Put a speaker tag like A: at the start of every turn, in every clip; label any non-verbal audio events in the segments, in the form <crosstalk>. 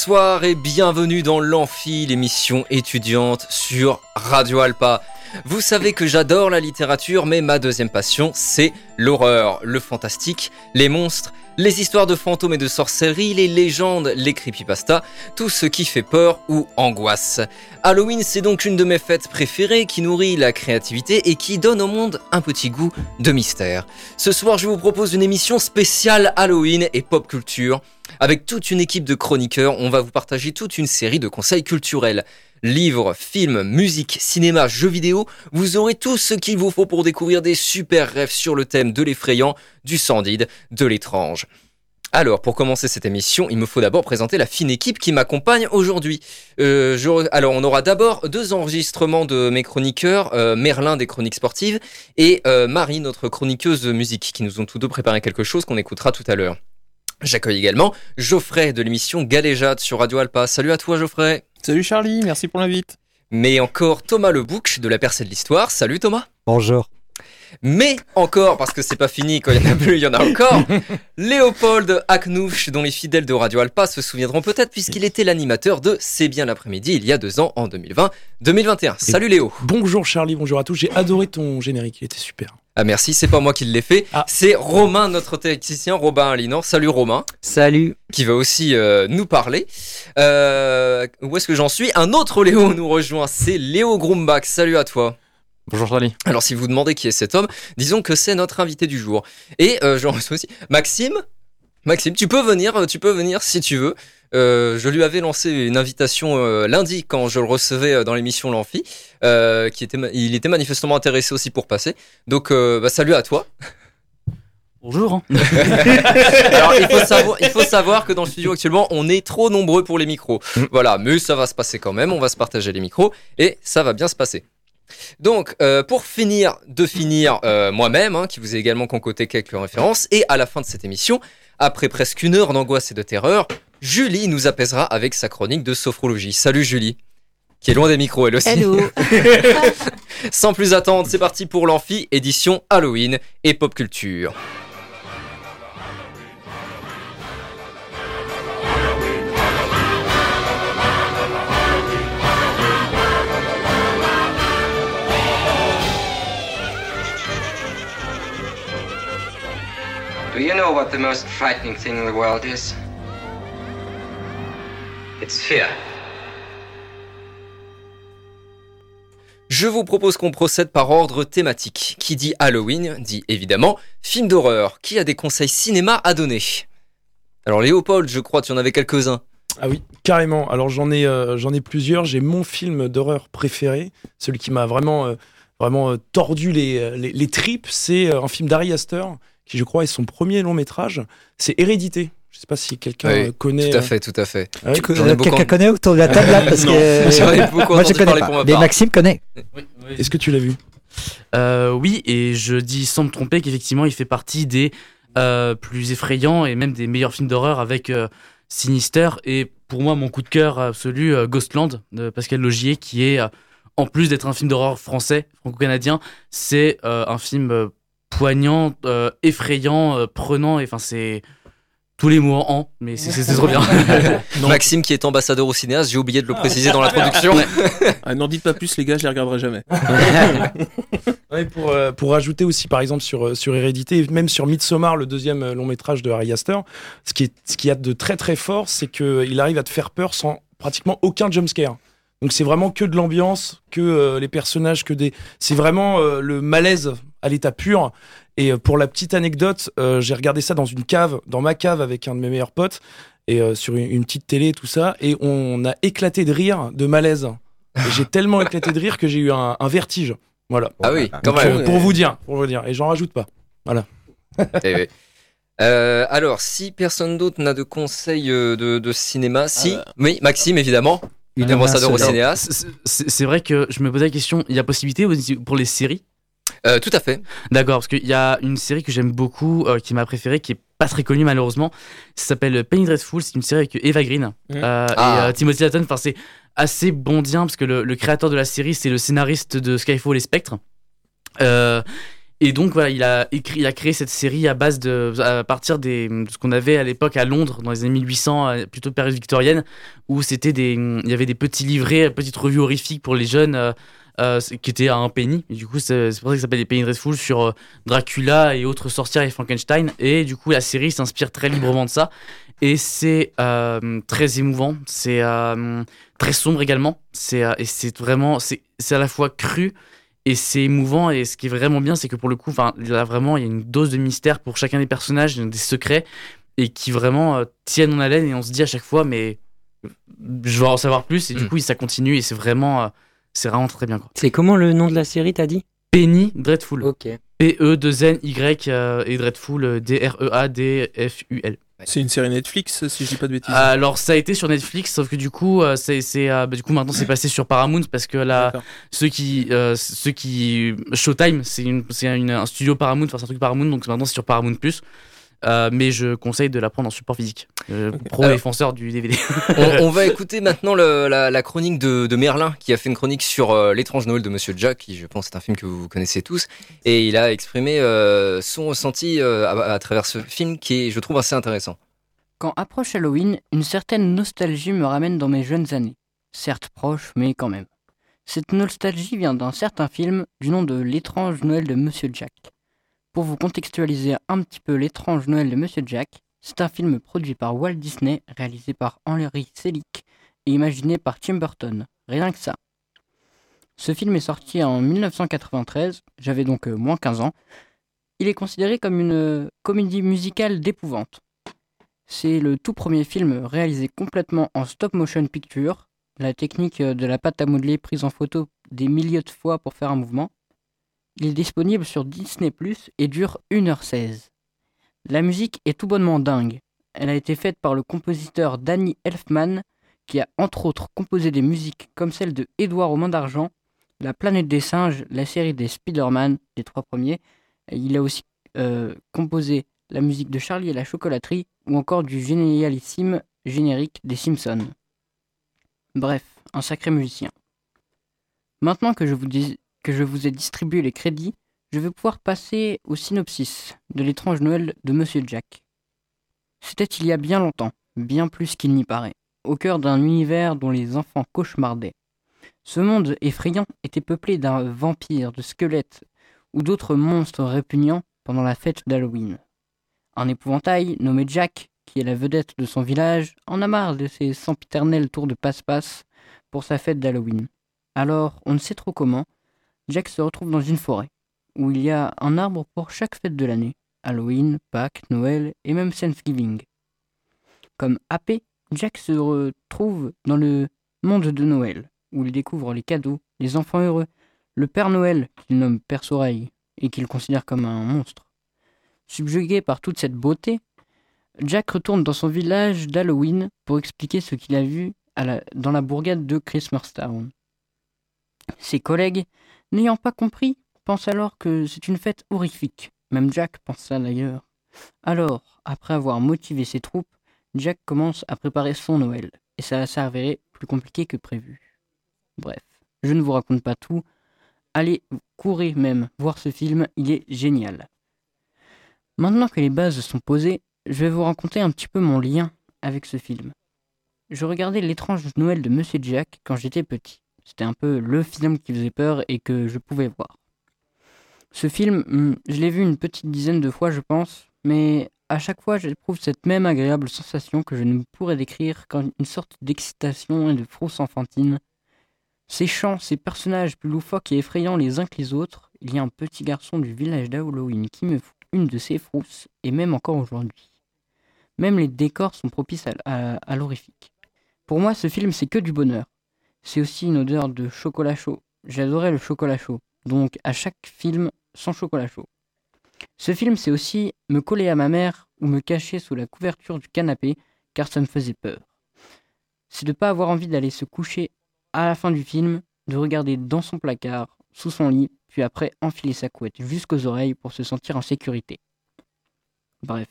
A: Bonsoir et bienvenue dans l'Amphi, l'émission étudiante sur Radio Alpa. Vous savez que j'adore la littérature, mais ma deuxième passion, c'est l'horreur, le fantastique, les monstres, les histoires de fantômes et de sorcellerie, les légendes, les creepypasta, tout ce qui fait peur ou angoisse. Halloween, c'est donc une de mes fêtes préférées qui nourrit la créativité et qui donne au monde un petit goût de mystère. Ce soir, je vous propose une émission spéciale Halloween et pop culture. Avec toute une équipe de chroniqueurs, on va vous partager toute une série de conseils culturels. Livres, films, musique, cinéma, jeux vidéo, vous aurez tout ce qu'il vous faut pour découvrir des super rêves sur le thème de l'effrayant, du sordide, de l'étrange. Alors, pour commencer cette émission, il me faut d'abord présenter la fine équipe qui m'accompagne aujourd'hui. Euh, alors, on aura d'abord deux enregistrements de mes chroniqueurs, euh, Merlin des chroniques sportives et euh, Marie, notre chroniqueuse de musique, qui nous ont tous deux préparé quelque chose qu'on écoutera tout à l'heure. J'accueille également Geoffrey de l'émission Galéjade sur Radio Alpa. Salut à toi Geoffrey.
B: Salut Charlie, merci pour l'invite.
A: Mais encore Thomas Le Bouc de la Percée de l'Histoire. Salut Thomas.
C: Bonjour.
A: Mais encore, parce que c'est pas fini, quand il y en a plus, il y en a encore, <laughs> Léopold Aknouch, dont les fidèles de Radio Alpa se souviendront peut-être, puisqu'il était l'animateur de C'est bien l'après-midi il y a deux ans, en 2020-2021. Salut Léo.
B: Bonjour Charlie, bonjour à tous. J'ai adoré ton générique, il était super.
A: Ah merci, c'est pas moi qui l'ai fait,
B: Ah.
A: c'est Romain, notre technicien, Robin Alinor. Salut Romain.
C: Salut.
A: qui va aussi euh, nous parler. Euh, où est-ce que j'en suis? Un autre Léo nous rejoint, c'est Léo Grumbach. Salut à toi.
B: Bonjour Charlie.
A: Alors si vous demandez qui est cet homme, disons que c'est notre invité du jour. Et euh, j'en reçois aussi Maxime. Maxime, tu peux venir, euh, tu peux venir si tu veux. Euh, je lui avais lancé une invitation euh, lundi quand je le recevais euh, dans l'émission L'Amphi, euh, qui était, il était manifestement intéressé aussi pour passer. Donc euh, bah, salut à toi.
D: Bonjour. hein. <laughs>
A: Alors, il faut, savoir, il faut savoir que dans le studio actuellement, on est trop nombreux pour les micros.
B: Mm.
A: Voilà, mais ça va se passer quand même. On va se partager les micros et ça va bien se passer. Donc, euh, pour finir de finir euh, moi-même, hein, qui vous ai également concocté quelques références, et à la fin de cette émission, après presque une heure d'angoisse et de terreur, Julie nous apaisera avec sa chronique de sophrologie. Salut Julie, qui est loin des micros elle aussi.
E: Hello. <laughs>
A: Sans plus attendre, c'est parti pour l'Amphi, édition Halloween et pop culture.
F: Do you know what the most frightening thing in the world is? It's fear.
A: Je vous propose qu'on procède par ordre thématique. Qui dit Halloween dit évidemment film d'horreur. Qui a des conseils cinéma à donner? Alors Léopold, je crois, tu en avais quelques-uns.
B: Ah oui, carrément. Alors j'en ai, euh, j'en ai plusieurs. J'ai mon film d'horreur préféré, celui qui m'a vraiment, euh, vraiment euh, tordu les, les, les tripes. C'est un film d'Ari Aster, qui je crois est son premier long métrage. C'est Hérédité. Je sais pas si quelqu'un
A: Oui,
B: euh, connaît.
A: Tout à
B: euh,
A: fait, tout à fait.
B: ah
A: beaucoup
C: Quelqu'un
A: en-
C: connaît autour de la table là <laughs> parce
B: Non.
C: que <laughs>
A: beaucoup
C: moi je connais pas.
A: pour ma
C: Mais. Maxime connaît.
B: Est-ce que tu l'as vu?
D: Euh, oui, et je dis sans me tromper qu'effectivement, il fait partie des euh, plus effrayants et même des meilleurs films d'horreur avec euh, Sinister. Et pour moi, mon coup de cœur absolu, euh, Ghostland de Pascal Logier, qui est, euh, en plus d'être un film d'horreur français, franco-canadien, c'est euh, un film euh, poignant, euh, effrayant, euh, prenant. Et enfin, c'est tous les mots en mais c'est trop bien. <laughs>
B: Non.
A: Maxime qui est ambassadeur au cinéaste, j'ai oublié de le préciser dans l'introduction. <laughs>
G: Ah, N'en dites pas plus, les gars, je les regarderai jamais. <laughs>
B: Ouais, pour, euh, pour rajouter aussi, par exemple, sur, sur Hérédité, et même sur Midsommar, le deuxième long métrage de Harry Astor, ce qui, est, ce qui y a de très très fort, c'est qu'il arrive à te faire peur sans pratiquement aucun jumpscare. Donc c'est vraiment que de l'ambiance, que euh, les personnages, que des. C'est vraiment euh, le malaise à l'état pur. Et euh, pour la petite anecdote, euh, j'ai regardé ça dans une cave, dans ma cave avec un de mes meilleurs potes, et euh, sur une, une petite télé et tout ça, et on a éclaté de rire, de malaise. J'ai tellement éclaté de rire que j'ai eu un, un vertige. Voilà.
A: Ah oui, quand
B: Donc,
A: même.
B: pour vous dire, pour vous dire, et j'en rajoute pas.
A: Eh oui. Euh, alors, si personne d'autre n'a de conseils de, de cinéma, si.
G: Euh,
A: Oui, Maxime, évidemment.
C: Il
A: Il est
C: en a un
A: ambassadeur au cinéaste.
D: C'est- vrai que je me posais la question, il y a possibilité pour les séries?
A: Euh, tout à fait.
D: D'accord, parce qu'il y a une série que j'aime beaucoup, euh, qui ma préférée, qui est pas très connue malheureusement. Ça s'appelle Penny Dreadful. C'est une série avec Eva Green
G: Mhm.
D: euh,
A: Ah.
D: et euh, Timothy Dalton. Enfin, c'est assez bondien parce que le, le créateur de la série, c'est le scénariste de Skyfall et Spectre. Et donc voilà, il a écrit, il a créé cette série à base de, à partir de ce qu'on avait à l'époque à Londres dans les années 1800, euh, plutôt période victorienne, où c'était des, il y avait des petits livrets, petites revues horrifiques pour les jeunes. euh, euh, qui étaient à un penny. Du coup, c'est pour ça que ça s'appelle les Penny Dreadful sur Dracula et autres sorcières et Frankenstein. Et du coup, la série s'inspire très librement de ça. Et c'est très émouvant. C'est très sombre également. C'est et c'est vraiment, c'est à la fois cru et c'est émouvant. Et ce qui est vraiment bien, c'est que pour le coup, enfin, là vraiment, il y a une dose de mystère pour chacun des personnages, des secrets et qui vraiment euh, tiennent en haleine. Et on se dit à chaque fois, mais je veux en savoir plus. Et du
A: Mm.
D: coup, ça continue et c'est vraiment, euh, c'est vraiment très bien.
C: C'est comment le nom de la série, t'as dit?
D: Penny Dreadful.
C: Ok.
D: P-E-2-N-Y euh, et Dreadful D-R-E-A-D-F-U-L.
G: C'est une série Netflix, si je dis pas de bêtises.
D: Alors ça a été sur Netflix, sauf que du coup, euh, c'est, c'est, euh, bah, du coup maintenant c'est passé sur Paramount parce que là, ceux qui, euh, ceux qui, Showtime, c'est une, c'est une- un studio Paramount, enfin c'est un truc Paramount, donc maintenant c'est sur Paramount Plus. Euh, mais je conseille de la prendre en support physique. Euh, Pro
A: Alors-
D: défenseur du DVD.
A: on, <laughs> on va écouter maintenant le- la, la chronique de, de Merlin, qui a fait une chronique sur euh, l'étrange Noël de Monsieur Jack, qui je pense est un film que vous connaissez tous, et il a exprimé euh, son ressenti euh, à, à travers ce film, qui est, je trouve, assez intéressant.
E: Quand approche Halloween, une certaine nostalgie me ramène dans mes jeunes années. Certes proche, mais quand même. Cette nostalgie vient d'un certain film du nom de L'étrange Noël de Monsieur Jack. Pour vous contextualiser un petit peu L'étrange Noël de Monsieur Jack, c'est un film produit par Walt Disney, réalisé par Henry Selick et imaginé par Tim Burton. Rien que ça. Ce film est sorti en 1993, j'avais donc euh, moins 15 ans. Il est considéré comme une euh, comédie musicale d'épouvante. C'est le tout premier film réalisé complètement en stop motion picture, la technique euh, de la pâte à modeler prise en photo des milliers de fois pour faire un mouvement. Il est disponible sur Disney Plus et dure 1h16. La musique est tout bonnement dingue. Elle a été faite par le compositeur Danny Elfman, qui a entre autres composé des musiques comme celle de Édouard aux mains d'argent, La planète des singes, la série des Spider-Man, les trois premiers. Il a aussi euh, composé la musique de Charlie et la chocolaterie ou encore du génialissime générique des Simpsons. Bref, un sacré musicien. Maintenant que je vous, dis- que je vous ai distribué les crédits, je vais pouvoir passer au synopsis de l'étrange Noël de Monsieur Jack. C'était il y a bien longtemps, bien plus qu'il n'y paraît, au cœur d'un univers dont les enfants cauchemardaient. Ce monde effrayant était peuplé d'un vampire, de squelettes ou d'autres monstres répugnants pendant la fête d'Halloween. Un épouvantail nommé Jack, qui est la vedette de son village, en a marre de ses sempiternels tours de passe-passe pour sa fête d'Halloween. Alors, on ne sait trop comment, Jack se retrouve dans une forêt, où il y a un arbre pour chaque fête de l'année. Halloween, Pâques, Noël et même Thanksgiving. Comme AP, Jack se retrouve dans le monde de Noël, où il découvre les cadeaux, les enfants heureux, le Père Noël, qu'il nomme Père Soreille, et qu'il considère comme un monstre. Subjugué par toute cette beauté, Jack retourne dans son village d'Halloween pour expliquer ce qu'il a vu dans la bourgade de Christmastown. Ses collègues, n'ayant pas compris, pensent alors que c'est une fête horrifique. Même Jack pense ça d'ailleurs. Alors, après avoir motivé ses troupes, Jack commence à préparer son Noël, et ça avéré plus compliqué que prévu. Bref, je ne vous raconte pas tout. Allez, courez même voir ce film, il est génial. Maintenant que les bases sont posées, je vais vous raconter un petit peu mon lien avec ce film. Je regardais l'étrange Noël de Monsieur Jack quand j'étais petit. C'était un peu le film qui faisait peur et que je pouvais voir. Ce film, hmm, je l'ai vu une petite dizaine de fois, je pense, mais à chaque fois, j'éprouve cette même agréable sensation que je ne pourrais décrire qu'une sorte d'excitation et de frousse enfantine. Ces chants, ces personnages plus loufoques et effrayants les uns que les autres, il y a un petit garçon du village d'Halloween qui me fout une de ces frousses, et même encore aujourd'hui. Même les décors sont propices à, à- à l'horrifique. Pour moi, ce film, c'est que du bonheur. C'est aussi une odeur de chocolat chaud. J'adorais le chocolat chaud. Donc, à chaque film, sans chocolat chaud. Ce film, c'est aussi me coller à ma mère ou me cacher sous la couverture du canapé, car ça me faisait peur. C'est de ne pas avoir envie d'aller se coucher à la fin du film, de regarder dans son placard, sous son lit, puis après enfiler sa couette jusqu'aux oreilles pour se sentir en sécurité. Bref.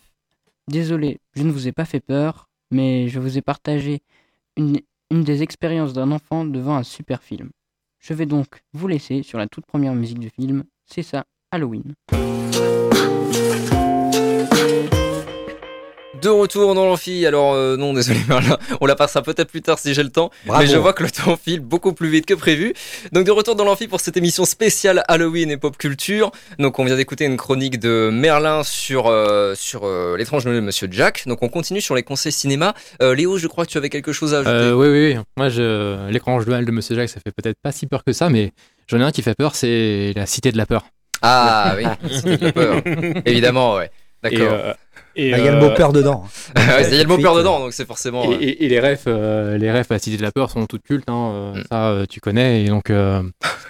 E: Désolé, je ne vous ai pas fait peur, mais je vous ai partagé une, une des expériences d'un enfant devant un super film. Je vais donc vous laisser sur la toute première musique du film. C'est ça, Halloween.
A: De retour dans l'amphi, alors euh, non désolé <laughs> Merlin, on la passera peut-être plus tard si j'ai le temps,
H: Bravo.
A: mais je vois que le temps file beaucoup plus vite que prévu. Donc de retour dans l'amphi pour cette émission spéciale Halloween et pop culture. Donc on vient d'écouter une chronique de Merlin sur euh, sur euh, l'étrange de Monsieur Jack. Donc on continue sur les conseils cinéma. Euh, Léo, je crois que tu avais quelque chose à ajouter.
I: Euh, oui, oui, oui. Moi, je... l'écran Noël de Monsieur Jack, ça fait peut-être pas si peur que ça, mais j'en ai un qui fait peur, c'est la Cité de la peur.
A: Ah oui, c'était peur. <laughs> Évidemment, ouais.
I: Et,
A: D'accord.
I: Euh, et,
H: Ah, Il y a le
I: euh,
H: mot peur dedans. <laughs>
A: Ouais, Il y a le mot peur dedans, donc c'est forcément.
I: Et,
A: euh,
I: et- et les refs, euh, les refs à la Cité de la Peur sont toutes cultes, hein, euh,
A: Mm.
I: ça euh, tu connais, et donc, euh,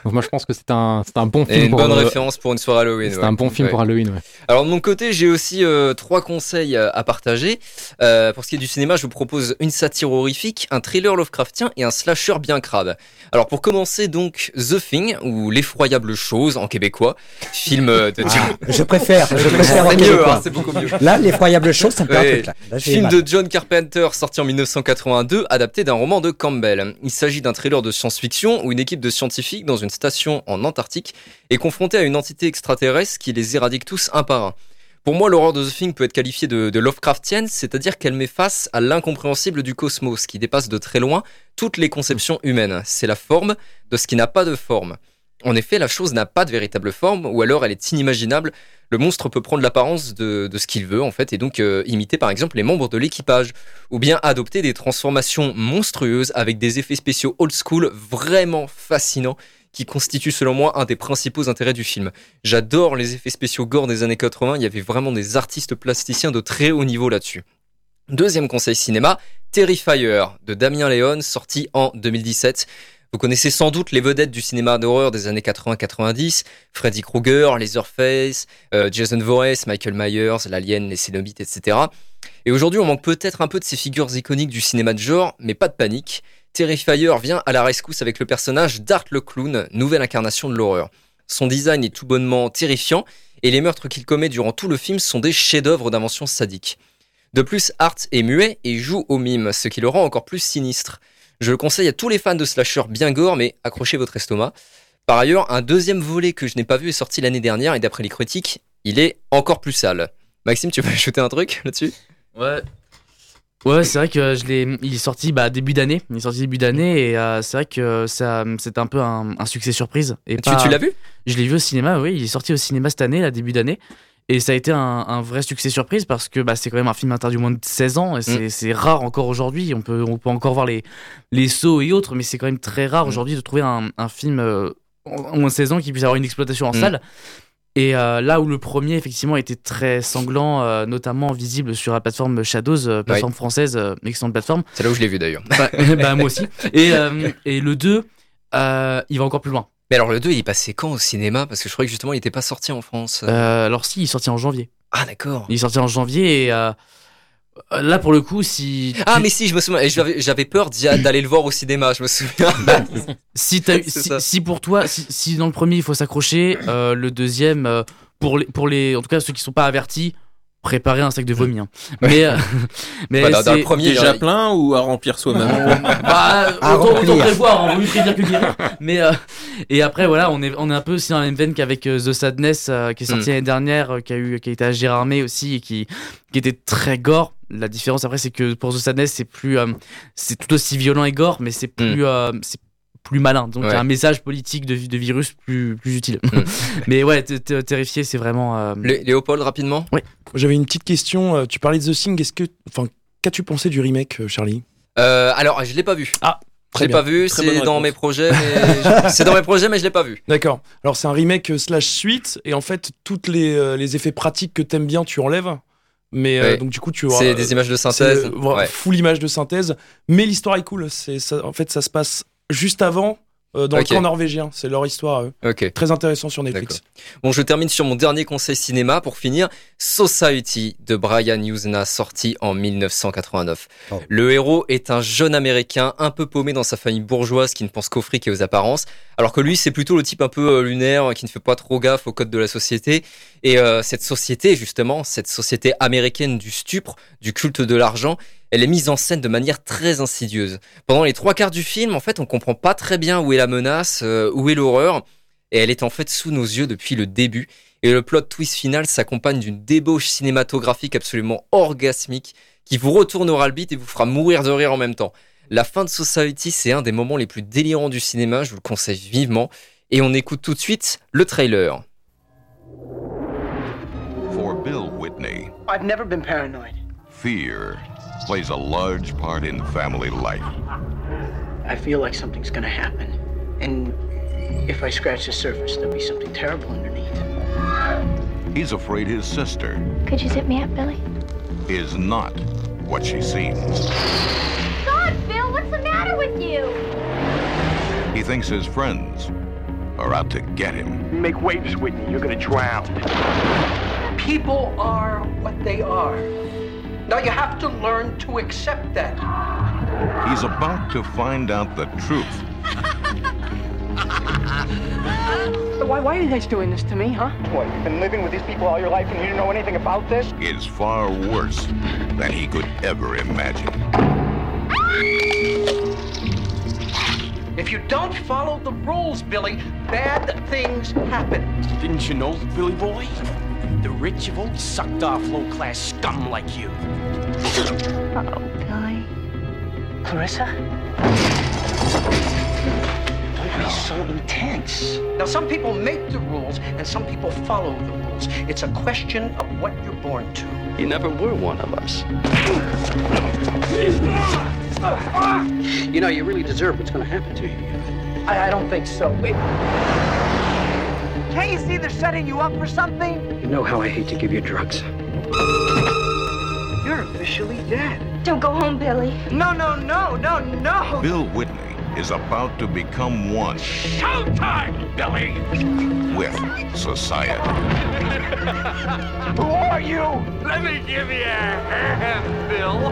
I: donc moi je pense que c'est un, c'est un bon film
A: Et une
I: pour,
A: bonne
I: euh,
A: référence pour une soirée Halloween.
I: C'est
A: ouais.
I: un bon film
A: Ouais.
I: pour Halloween, ouais.
A: Alors de mon côté, j'ai aussi euh, trois conseils euh, à partager. Euh, pour ce qui est du cinéma, je vous propose une satire horrifique, un thriller Lovecraftien et un slasher bien crade. Alors pour commencer donc The Thing ou l'effroyable chose en québécois, film euh, de
H: Ah, je préfère, je <laughs> préfère en
A: mieux,
H: québécois.
A: hein, c'est beaucoup mieux.
H: Là, l'effroyable chose, ça me fait un truc là.
A: Film de John Carpenter sorti en 1982, adapté d'un roman de Campbell. Il s'agit d'un thriller de science-fiction où une équipe de scientifiques dans une station en Antarctique est confrontée à une entité extraterrestre qui les éradique tous un par un. Pour moi, l'horreur de The Thing peut être qualifiée de, de Lovecraftienne, c'est-à-dire qu'elle met face à l'incompréhensible du cosmos, qui dépasse de très loin toutes les conceptions humaines. C'est la forme de ce qui n'a pas de forme. En effet, la chose n'a pas de véritable forme, ou alors elle est inimaginable. Le monstre peut prendre l'apparence de, ce qu'il veut, en fait, et donc euh, imiter par exemple les membres de l'équipage, ou bien adopter des transformations monstrueuses avec des effets spéciaux old school vraiment fascinants, qui constituent selon moi un des principaux intérêts du film. J'adore les effets spéciaux gore des années 80, il y avait vraiment des artistes plasticiens de très haut niveau là-dessus. Deuxième conseil cinéma, Terrifier de Damien Léon, sorti en 2017. Vous connaissez sans doute les vedettes du cinéma d'horreur des années 80-90, Freddy Krueger, Leatherface, euh, Jason Voorhees, Michael Myers, l'Alien, les Cénobites, etc. Et aujourd'hui, on manque peut-être un peu de ces figures iconiques du cinéma de genre, mais pas de panique. Terrifier vient à la rescousse avec le personnage d'Art le Clown, nouvelle incarnation de l'horreur. Son design est tout bonnement terrifiant, et les meurtres qu'il commet durant tout le film sont des chefs-d'œuvre d'invention sadique. De plus, Art est muet et joue au mime, ce qui le rend encore plus sinistre. Je le conseille à tous les fans de slasher bien gore, mais accrochez votre estomac. Par ailleurs, un deuxième volet que je n'ai pas vu est sorti l'année dernière, et d'après les critiques, il est encore plus sale. Maxime, tu veux <laughs> ajouter un truc là-dessus?
D: Ouais. Ouais, c'est vrai que je l'ai. Il est sorti bah, début d'année. Il est sorti début d'année et euh, c'est vrai que ça, c'est un peu un, un succès surprise. Et
A: Tu,
D: pas-
A: tu l'as vu?
D: Je l'ai vu au cinéma. Oui, il est sorti au cinéma cette année, là, début d'année. Et ça a été un, un vrai succès surprise parce que bah, c'est quand même un film interdit au moins de 16 ans et c'est c'est rare encore aujourd'hui. On peut, on peut encore voir les, les sauts et autres, mais c'est quand même très rare
A: Mm.
D: aujourd'hui de trouver un, un film euh, en moins de 16 ans qui puisse avoir une exploitation en
A: Mm.
D: salle. Et euh, là où le premier, effectivement, était très sanglant, euh, notamment visible sur la plateforme Shadows, euh, plateforme française, euh, excellente plateforme.
A: C'est là où je l'ai vu d'ailleurs.
D: Bah, <laughs> bah, moi aussi. Et, <laughs> et le 2, euh, il va encore plus loin.
A: Mais alors le 2, il est passé quand au cinéma? Parce que je croyais que justement il n'était pas sorti en France.
D: Euh, alors si, il est sorti en janvier.
A: Ah d'accord.
D: Il est sorti en janvier et euh, là pour le coup, si
A: Ah mais si, je me souviens. Et j'avais peur d'aller le voir au cinéma, je me souviens.
D: si, <laughs>
A: C'est
D: si, si pour toi, si, si dans le premier il faut s'accrocher, euh, le deuxième euh, pour les pour les en tout cas ceux qui sont pas avertis, préparez un sac de vomi. hein. Mais euh, <laughs> mais
A: Bah,
D: c'est-
A: premier,
G: Déjà
A: il-
G: plein ou à remplir soi-même <laughs>
D: Bah, autant, autant prévoir, on mieux prévenir que guérir. Mais euh, et après voilà, on est on est un peu aussi dans la même veine qu'avec euh, The Sadness euh, qui est sorti
A: Mm.
D: l'année dernière, euh, qui a eu qui a été à Gérardmer aussi et qui qui était très gore. La différence après c'est que pour The Sadness c'est plus euh, c'est tout aussi violent et gore, mais c'est plus euh, c'est plus malin. Donc il y.
A: Ouais.
D: a un message politique de, de virus plus plus utile.
A: Mm. <laughs>
D: mais ouais, t- t- terrifié c'est vraiment. euh,
A: Lé- Léopold, rapidement
B: J'avais une petite question. euh, Tu parlais de The Thing. Est-ce que, enfin, qu'as-tu pensé du remake, euh, Charlie?
A: Euh, Alors, je l'ai pas vu.
B: Ah,
A: Je l'ai pas vu, c'est dans mes projets, mais <laughs> c'est dans mes projets, mais je l'ai pas vu.
B: D'accord. Alors c'est un remake slash suite et en fait toutes les, les effets pratiques que t'aimes bien tu enlèves. Mais euh, donc du coup tu auras-
A: C'est des images de synthèse.
B: euh,
A: Ouais.
B: full image de synthèse. Mais l'histoire est cool. C'est en fait ça se passe juste avant euh, dans
A: Ok.
B: le camp norvégien. C'est leur histoire. à eux.
A: Ok.
B: Très intéressant sur Netflix.
A: Bon, je termine sur mon dernier conseil cinéma pour finir. Society de Brian Usna, sorti en 1989.
H: Oh.
A: Le héros est un jeune américain un peu paumé dans sa famille bourgeoise qui ne pense qu'au fric et aux apparences, alors que lui, c'est plutôt le type un peu euh, lunaire qui ne fait pas trop gaffe aux codes de la société. Et euh, cette société, justement, cette société américaine du stupre, du culte de l'argent, elle est mise en scène de manière très insidieuse. Pendant les trois quarts du film, en fait, on comprend pas très bien où est la menace, euh, où est l'horreur. et elle est en fait sous nos yeux depuis le début. Et le plot twist final s'accompagne d'une débauche cinématographique absolument orgasmique qui vous retournera le beat et vous fera mourir de rire en même temps. La fin de Society, c'est un des moments les plus délirants du cinéma, je vous le conseille vivement. Et on écoute tout de suite le trailer.
J: For Bill Whitney,
K: I've never been paranoid.
J: Fear plays a large part in family life.
K: I feel like something's gonna happen. And if I scratch the surface, there'll be something terrible underneath.
J: He's afraid his sister
L: Could you zip me up, Billy?
J: is not what she seems.
L: God, Bill, what's the matter with you?
J: He thinks his friends are out to get him.
M: Make waves, Whitney. You're gonna drown.
K: People are what they are. Now you have to learn to accept that.
J: He's about to find out the truth <laughs>
K: Why, why are you guys doing this to me, huh?
M: What, you've been living with these people all your life and you didn't know anything about this?
J: It's far worse than he could ever imagine.
K: If you don't follow the rules, Billy, bad things happen.
M: Didn't you know, Billy Boy? The rich have always sucked off low-class scum like you.
L: Uh-oh, Billy.
K: Clarissa? Don't be so intense. Now, some people make the rules and some people follow the rules. It's a question of what you're born to.
M: You never were one of us.
K: You know, you really deserve what's going to happen to you. I, I don't think so. Wait.
N: Can't you see they're setting you up for something?
K: You know how I hate to give you drugs.
N: You're officially dead.
L: Don't go home, Billy.
N: No, no, no, no, no.
J: Bill Whitney is about to become one
M: Showtime, Billy!
J: with society.
M: Who are you? Let me give you a hand, Bill.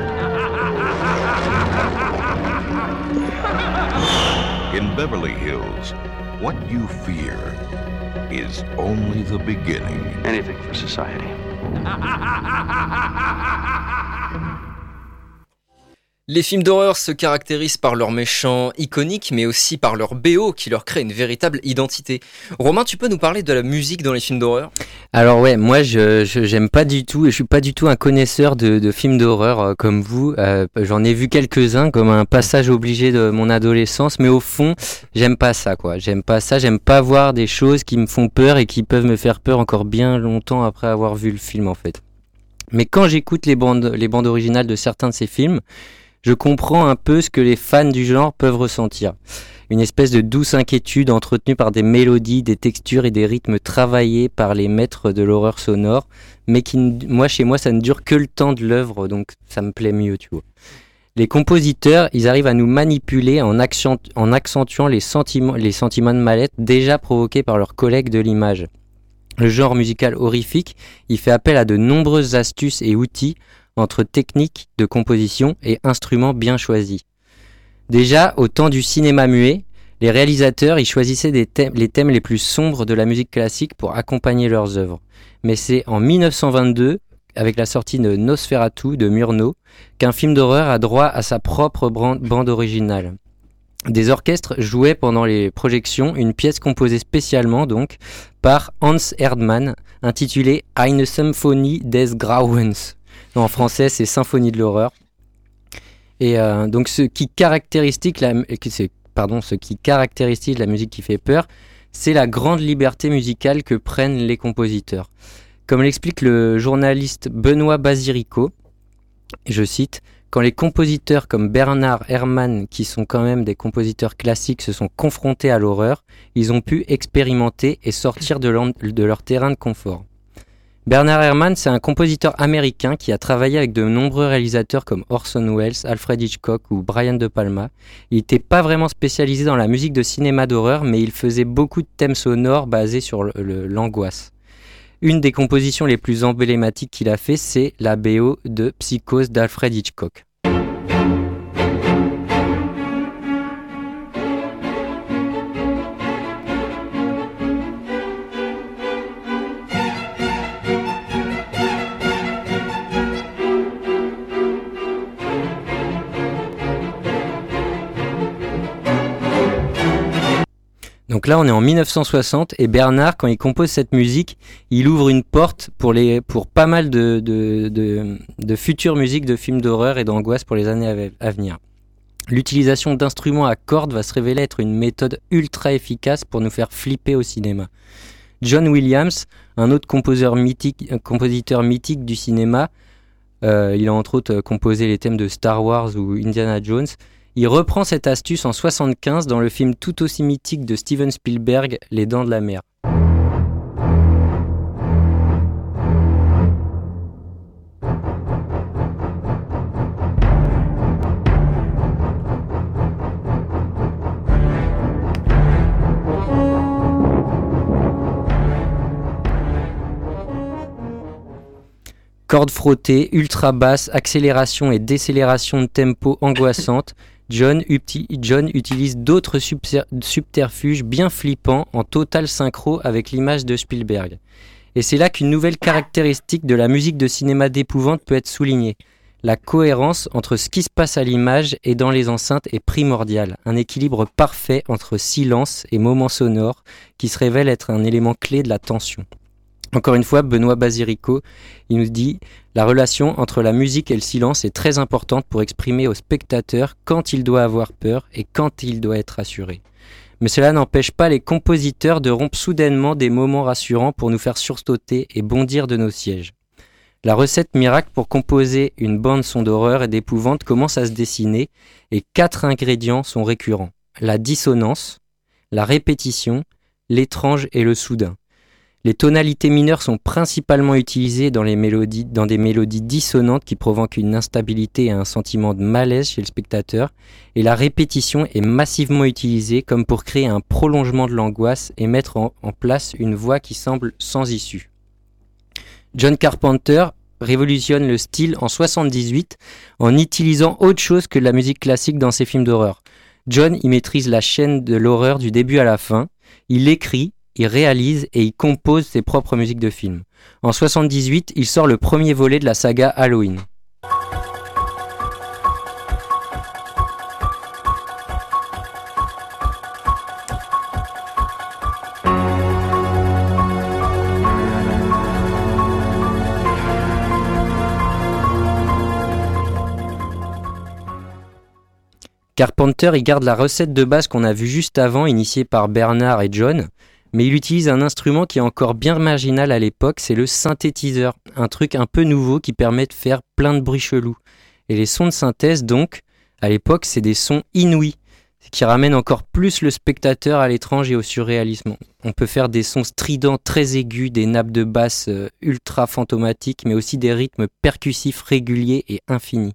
J: In Beverly Hills, what you fear is only the beginning.
M: Anything for society. <laughs>
A: Les films d'horreur se caractérisent par leurs méchants iconiques, mais aussi par leur BO qui leur crée une véritable identité. Romain, tu peux nous parler de la musique dans les films d'horreur?
C: Alors ouais, moi je j'aime pas du tout et je suis pas du tout un connaisseur de, de films d'horreur euh, comme vous. Euh, J'en ai vu quelques-uns comme un passage obligé de mon adolescence, mais au fond j'aime pas ça quoi. J'aime pas ça. J'aime pas voir des choses qui me font peur et qui peuvent me faire peur encore bien longtemps après avoir vu le film en fait. Mais quand j'écoute les bandes les bandes originales de certains de ces films, je comprends un peu ce que les fans du genre peuvent ressentir. Une espèce de douce inquiétude entretenue par des mélodies, des textures et des rythmes travaillés par les maîtres de l'horreur sonore, mais qui, moi, chez moi, ça ne dure que le temps de l'œuvre, donc ça me plaît mieux, tu vois. Les compositeurs, ils arrivent à nous manipuler en, accent- en accentuant les sentiments, les sentiments de mal-être déjà provoqués par leurs collègues de l'image. Le genre musical horrifique, il fait appel à de nombreuses astuces et outils entre techniques de composition et instruments bien choisis. Déjà, au temps du cinéma muet, les réalisateurs y choisissaient les thèmes les plus sombres de la musique classique pour accompagner leurs œuvres. Mais c'est en 1922, avec la sortie de Nosferatu de Murnau, qu'un film d'horreur a droit à sa propre bande originale. Des orchestres jouaient pendant les projections une pièce composée spécialement donc par Hans Erdmann intitulée Eine Symphonie des Grauens. En français, c'est Symphonie de l'horreur. Et euh, donc ce qui caractérise la, caractérise la musique qui fait peur, c'est la grande liberté musicale que prennent les compositeurs. Comme l'explique le journaliste Benoît Basirico, je cite, quand les compositeurs comme Bernard Herrmann, qui sont quand même des compositeurs classiques, se sont confrontés à l'horreur, ils ont pu expérimenter et sortir de leur terrain de confort. Bernard Herrmann, c'est un compositeur américain qui a travaillé avec de nombreux réalisateurs comme Orson Welles, Alfred Hitchcock ou Brian De Palma. Il n'était pas vraiment spécialisé dans la musique de cinéma d'horreur, mais il faisait beaucoup de thèmes sonores basés sur l'angoisse. Une des compositions les plus emblématiques qu'il a fait, c'est la BO de Psychose d'Alfred Hitchcock. Là, on est en 1960 et Bernard, quand il compose cette musique, il ouvre une porte pour, les, pour pas mal de, de, de, futures musiques de films d'horreur et d'angoisse pour les années à- venir. L'utilisation d'instruments à cordes va se révéler être une méthode ultra efficace pour nous faire flipper au cinéma. John Williams, un autre compositeur mythique, du cinéma, euh, il a entre autres composé les thèmes de Star Wars ou Indiana Jones. Il reprend cette astuce en 75 dans le film tout aussi mythique de Steven Spielberg, Les Dents de la Mer. Cordes frottées, ultra basse, accélération et décélération de tempo angoissante, John, uti- John utilise d'autres subterfuges bien flippants en total synchro avec l'image de Spielberg. Et c'est là qu'une nouvelle caractéristique de la musique de cinéma d'épouvante peut être soulignée. La cohérence entre ce qui se passe à l'image et dans les enceintes est primordiale. Un équilibre parfait entre silence et moments sonores qui se révèle être un élément clé de la tension. Encore une fois, Benoît Basirico, nous dit la relation entre la musique et le silence est très importante pour exprimer au spectateur quand il doit avoir peur et quand il doit être rassuré. Mais cela n'empêche pas les compositeurs de rompre soudainement des moments rassurants pour nous faire sursauter et bondir de nos sièges. La recette miracle pour composer une bande son d'horreur et d'épouvante commence à se dessiner et quatre ingrédients sont récurrents. La dissonance, la répétition, l'étrange et le soudain. Les tonalités mineures sont principalement utilisées dans, des mélodies dissonantes qui provoquent une instabilité et un sentiment de malaise chez le spectateur, et la répétition est massivement utilisée comme pour créer un prolongement de l'angoisse et mettre en, en place une voix qui semble sans issue. John Carpenter révolutionne le style en 78 en utilisant autre chose que la musique classique dans ses films d'horreur. John y maîtrise la chaîne de l'horreur du début à la fin, il écrit, il réalise et il compose ses propres musiques de films. En 78, il sort le premier volet de la saga Halloween. Carpenter, il garde la recette de base qu'on a vue juste avant, initiée par Bernard et John, mais il utilise un instrument qui est encore bien marginal à l'époque, c'est le synthétiseur, un truc un peu nouveau qui permet de faire plein de bruits chelous. Et les sons de synthèse, donc, à l'époque, c'est des sons inouïs, qui ramènent encore plus le spectateur à l'étrange et au surréalisme. On peut faire des sons stridents très aigus, des nappes de basse euh, ultra fantomatiques, mais aussi des rythmes percussifs réguliers et infinis.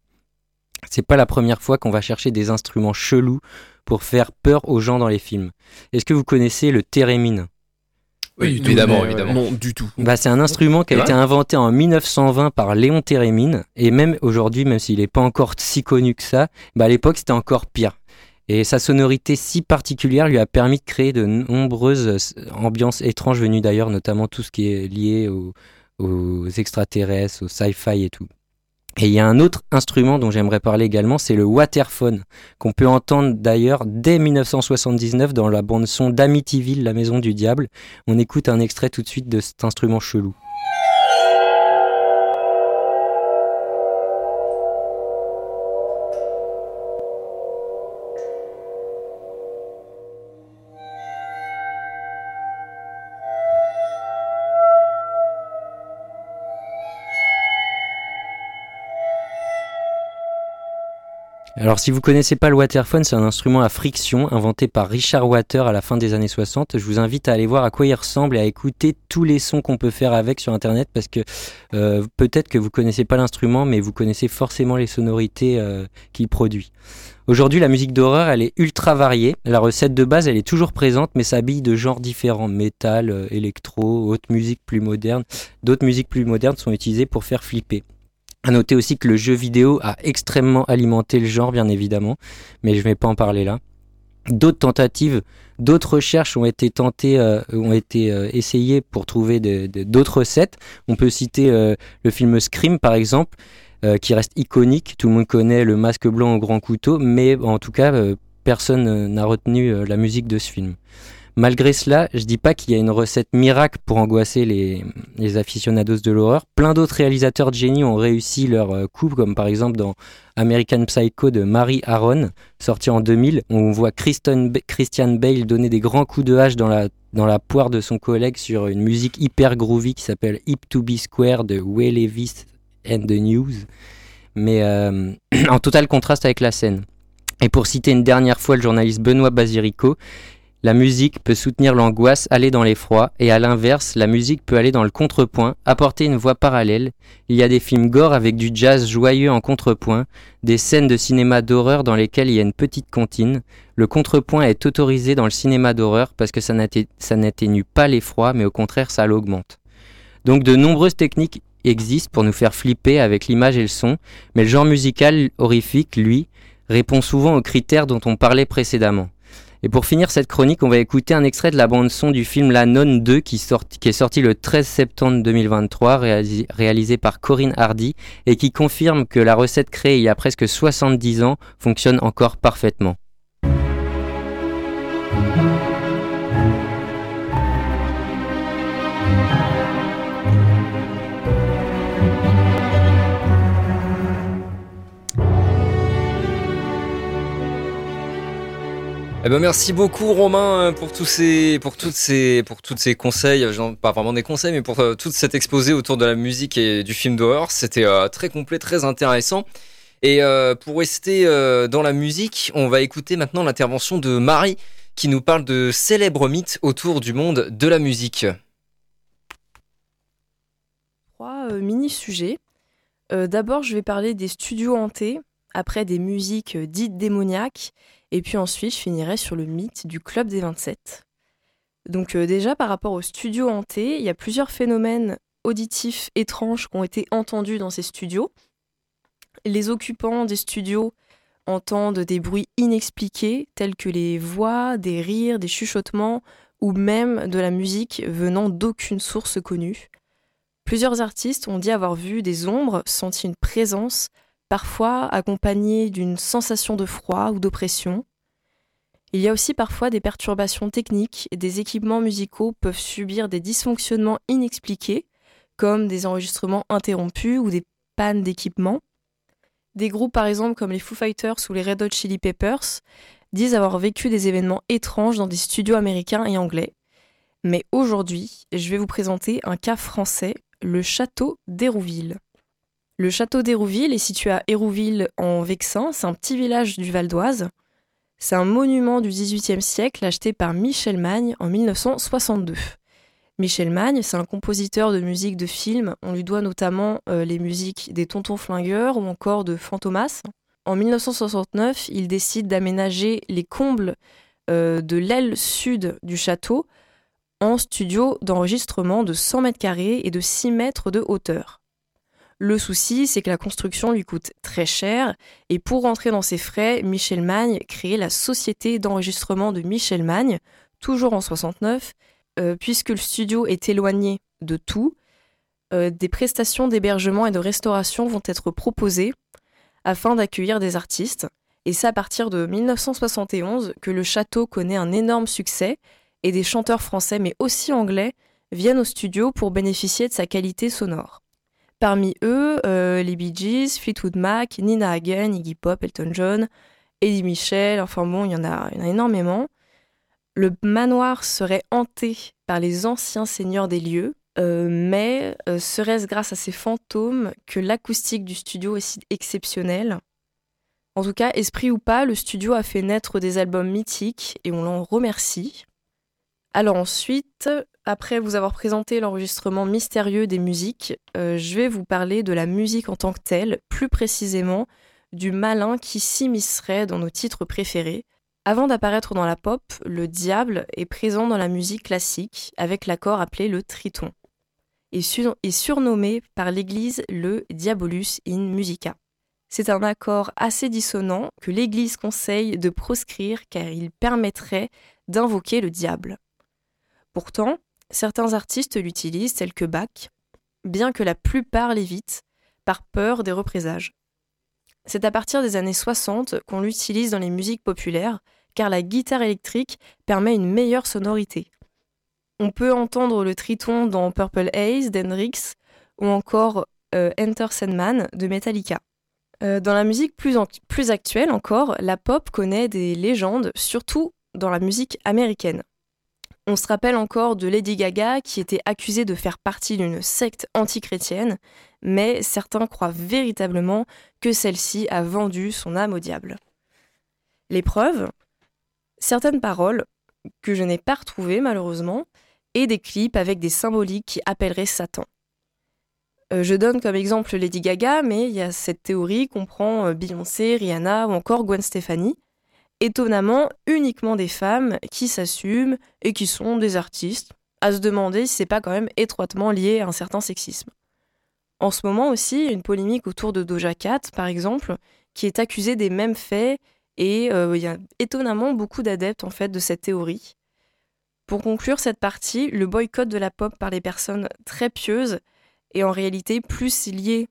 C: C'est pas la première fois qu'on va chercher des instruments chelous pour faire peur aux gens dans les films. Est-ce que vous connaissez le thérémine
G: Oui, évidemment, évidemment. Non, du tout.
C: bah, c'est un instrument qui a été inventé en 1920 par Léon Thérémine, et même aujourd'hui, même s'il n'est pas encore si connu que ça, bah, à l'époque c'était encore pire. Et sa sonorité si particulière lui a permis de créer de nombreuses euh, ambiances étranges venues d'ailleurs, notamment tout ce qui est lié aux, aux extraterrestres, au sci-fi et tout. Et il y a un autre instrument dont j'aimerais parler également, c'est le waterphone, qu'on peut entendre d'ailleurs dès 1979 dans la bande son d'Amityville, la maison du diable. On écoute un extrait tout de suite de cet instrument chelou. Alors si vous connaissez pas le waterphone, c'est un instrument à friction inventé par Richard Water à la fin des années 60. Je vous invite à aller voir à quoi il ressemble et à écouter tous les sons qu'on peut faire avec sur internet parce que euh, peut-être que vous connaissez pas l'instrument mais vous connaissez forcément les sonorités euh, qu'il produit. Aujourd'hui, la musique d'horreur, elle est ultra variée. La recette de base, elle est toujours présente, mais s'habille de genres différents. Métal, euh, électro, haute musique plus moderne. D'autres musiques plus modernes sont utilisées pour faire flipper. À noter aussi que le jeu vidéo a extrêmement alimenté le genre, bien évidemment, mais je ne vais pas en parler là. D'autres tentatives, d'autres recherches ont été tentées, euh, ont été euh, essayées pour trouver d'autres recettes. On peut citer euh, le film Scream, par exemple, qui reste iconique. Tout le monde connaît le masque blanc au grand couteau, mais en tout cas, personne n'a retenu la musique de ce film. Malgré cela, je dis pas qu'il y a une recette miracle pour angoisser les, les aficionados de l'horreur. Plein d'autres réalisateurs de génie ont réussi leur euh, coup, comme par exemple dans American Psycho de Mary Aaron, sorti en 2000, où on voit Christian Bale donner des grands coups de hache dans la, dans la poire de son collègue sur une musique hyper groovy qui s'appelle Hip to Be Square de Way Levis and the News, mais euh, <clears throat> en total contraste avec la scène. Et pour citer une dernière fois le journaliste Benoît Basirico, la musique peut soutenir l'angoisse, aller dans l'effroi, et à l'inverse, la musique peut aller dans le contrepoint, apporter une voix parallèle. Il y a des films gore avec du jazz joyeux en contrepoint, des scènes de cinéma d'horreur dans lesquelles il y a une petite comptine. Le contrepoint est autorisé dans le cinéma d'horreur parce que ça n'atténue pas l'effroi, mais au contraire, ça l'augmente. Donc de nombreuses techniques existent pour nous faire flipper avec l'image et le son, mais le genre musical horrifique, lui, répond souvent aux critères dont on parlait précédemment. Et pour finir cette chronique, on va écouter un extrait de la bande-son du film La Nonne 2 qui, est sorti le 13 septembre 2023, réalisé, réalisé par Corinne Hardy, et qui confirme que la recette créée il y a presque 70 ans fonctionne encore parfaitement.
A: Eh ben merci beaucoup Romain euh, pour tous ces pour toutes ces pour toutes ces conseils, pas vraiment des conseils mais pour euh, tout cet exposé autour de la musique et du film d'horreur, c'était euh, très complet, très intéressant. Et pour rester dans la musique, on va écouter maintenant l'intervention de Marie qui nous parle de célèbres mythes autour du monde de la musique.
O: Trois mini sujets. D'abord, je vais parler des studios hantés, après des musiques dites démoniaques et puis ensuite, je finirai sur le mythe du Club des 27. Donc euh, déjà, par rapport au studio hanté, il y a plusieurs phénomènes auditifs étranges qui ont été entendus dans ces studios. Les occupants des studios entendent des bruits inexpliqués, tels que les voix, des rires, des chuchotements, ou même de la musique venant d'aucune source connue. Plusieurs artistes ont dit avoir vu des ombres, senti une présence, parfois accompagné d'une sensation de froid ou d'oppression. Il y a aussi parfois des perturbations techniques, des équipements musicaux peuvent subir des dysfonctionnements inexpliqués, comme des enregistrements interrompus ou des pannes d'équipement. Des groupes par exemple comme les Foo Fighters ou les Red Hot Chili Peppers disent avoir vécu des événements étranges dans des studios américains et anglais. Mais aujourd'hui, je vais vous présenter un cas français, le château d'Hérouville. Le château d'Hérouville est situé à Hérouville en Vexin, c'est un petit village du Val d'Oise. C'est un monument du XVIIIe siècle acheté par Michel Magne en 1962. Michel Magne, c'est un compositeur de musique de film. On lui doit notamment euh, les musiques des Tontons Flingueurs ou encore de Fantomas. En 1969, il décide d'aménager les combles euh, de l'aile sud du château en studio d'enregistrement de 100 mètres carrés et de 6 mètres de hauteur. Le souci, c'est que la construction lui coûte très cher et pour rentrer dans ses frais, Michel Magne crée la société d'enregistrement de Michel Magne, toujours en 69, euh, puisque le studio est éloigné de tout. Euh, des prestations d'hébergement et de restauration vont être proposées afin d'accueillir des artistes. Et c'est à partir de 1971 que le château connaît un énorme succès et des chanteurs français mais aussi anglais viennent au studio pour bénéficier de sa qualité sonore. Parmi eux, euh, les Bee Gees, Fleetwood Mac, Nina Hagen, Iggy Pop, Elton John, Eddie Michel, enfin bon, il y, en a, énormément. Le manoir serait hanté par les anciens seigneurs des lieux, euh, mais euh, serait-ce grâce à ces fantômes que l'acoustique du studio est si exceptionnelle? En tout cas, esprit ou pas, le studio a fait naître des albums mythiques et on l'en remercie. Alors ensuite, après vous avoir présenté l'enregistrement mystérieux des musiques, euh, je vais vous parler de la musique en tant que telle, plus précisément du malin qui s'immiscerait dans nos titres préférés. Avant d'apparaître dans la pop, le diable est présent dans la musique classique avec l'accord appelé le triton et, est surnommé par l'Église le Diabolus in Musica. C'est un accord assez dissonant que l'Église conseille de proscrire car il permettrait d'invoquer le diable. Pourtant, certains artistes l'utilisent, tels que Bach, bien que la plupart l'évitent, par peur des représailles. C'est à partir des années 60 qu'on l'utilise dans les musiques populaires, car la guitare électrique permet une meilleure sonorité. On peut entendre le triton dans Purple Haze d'Hendrix ou encore euh, Enter Sandman de Metallica. Euh, dans la musique plus actuelle encore, la pop connaît des légendes, surtout dans la musique américaine. On se rappelle encore de Lady Gaga qui était accusée de faire partie d'une secte antichrétienne, mais certains croient véritablement que celle-ci a vendu son âme au diable. Les preuves Certaines paroles, que je n'ai pas retrouvées malheureusement, et des clips avec des symboliques qui appelleraient Satan. Euh, je donne comme exemple Lady Gaga, mais il y a cette théorie qu'on prend euh, Beyoncé, Rihanna ou encore Gwen Stefani. Étonnamment, uniquement des femmes qui s'assument et qui sont des artistes, à se demander si c'est pas quand même étroitement lié à un certain sexisme. En ce moment aussi, une polémique autour de Doja Cat, par exemple, qui est accusée des mêmes faits, et euh, il y a étonnamment beaucoup d'adeptes en fait de cette théorie. Pour conclure cette partie, le boycott de la pop par les personnes très pieuses est en réalité plus lié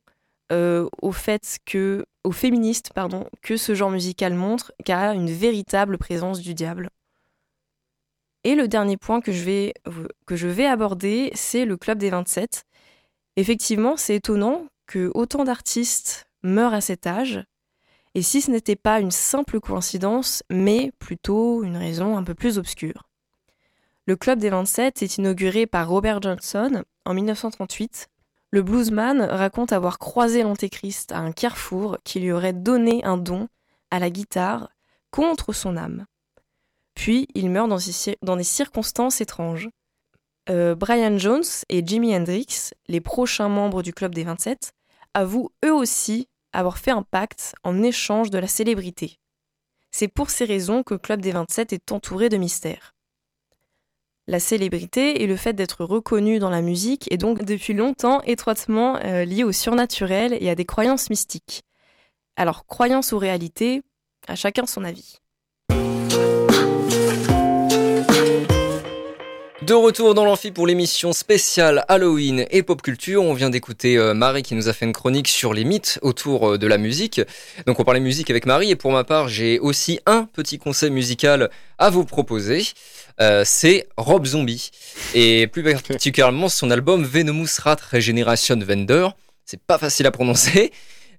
O: euh, au fait que, aux féministes pardon, que ce genre musical montre qu'à une véritable présence du diable. Et le dernier point que je vais, que je vais aborder, c'est le Club des 27. Effectivement, c'est étonnant que autant d'artistes meurent à cet âge, et si ce n'était pas une simple coïncidence, mais plutôt une raison un peu plus obscure. Le Club des 27 est inauguré par Robert Johnson en 1938. Le bluesman raconte avoir croisé l'Antéchrist à un carrefour qui lui aurait donné un don à la guitare contre son âme. Puis il meurt dans, des circonstances étranges. Euh, Brian Jones et Jimi Hendrix, les prochains membres du Club des 27, avouent eux aussi avoir fait un pacte en échange de la célébrité. C'est pour ces raisons que le Club des 27 est entouré de mystères. La célébrité et le fait d'être reconnu dans la musique est donc depuis longtemps étroitement euh, lié au surnaturel et à des croyances mystiques. Alors, croyance ou réalité, à chacun son avis.
A: De retour dans l'amphi pour l'émission spéciale Halloween et pop culture. On vient d'écouter euh, Marie qui nous a fait une chronique sur les mythes autour euh, de la musique. Donc on parlait musique avec Marie et pour ma part j'ai aussi un petit conseil musical à vous proposer. Euh, c'est Rob Zombie et plus particulièrement son album Venomous Rat Regeneration Vendor. C'est pas facile à prononcer.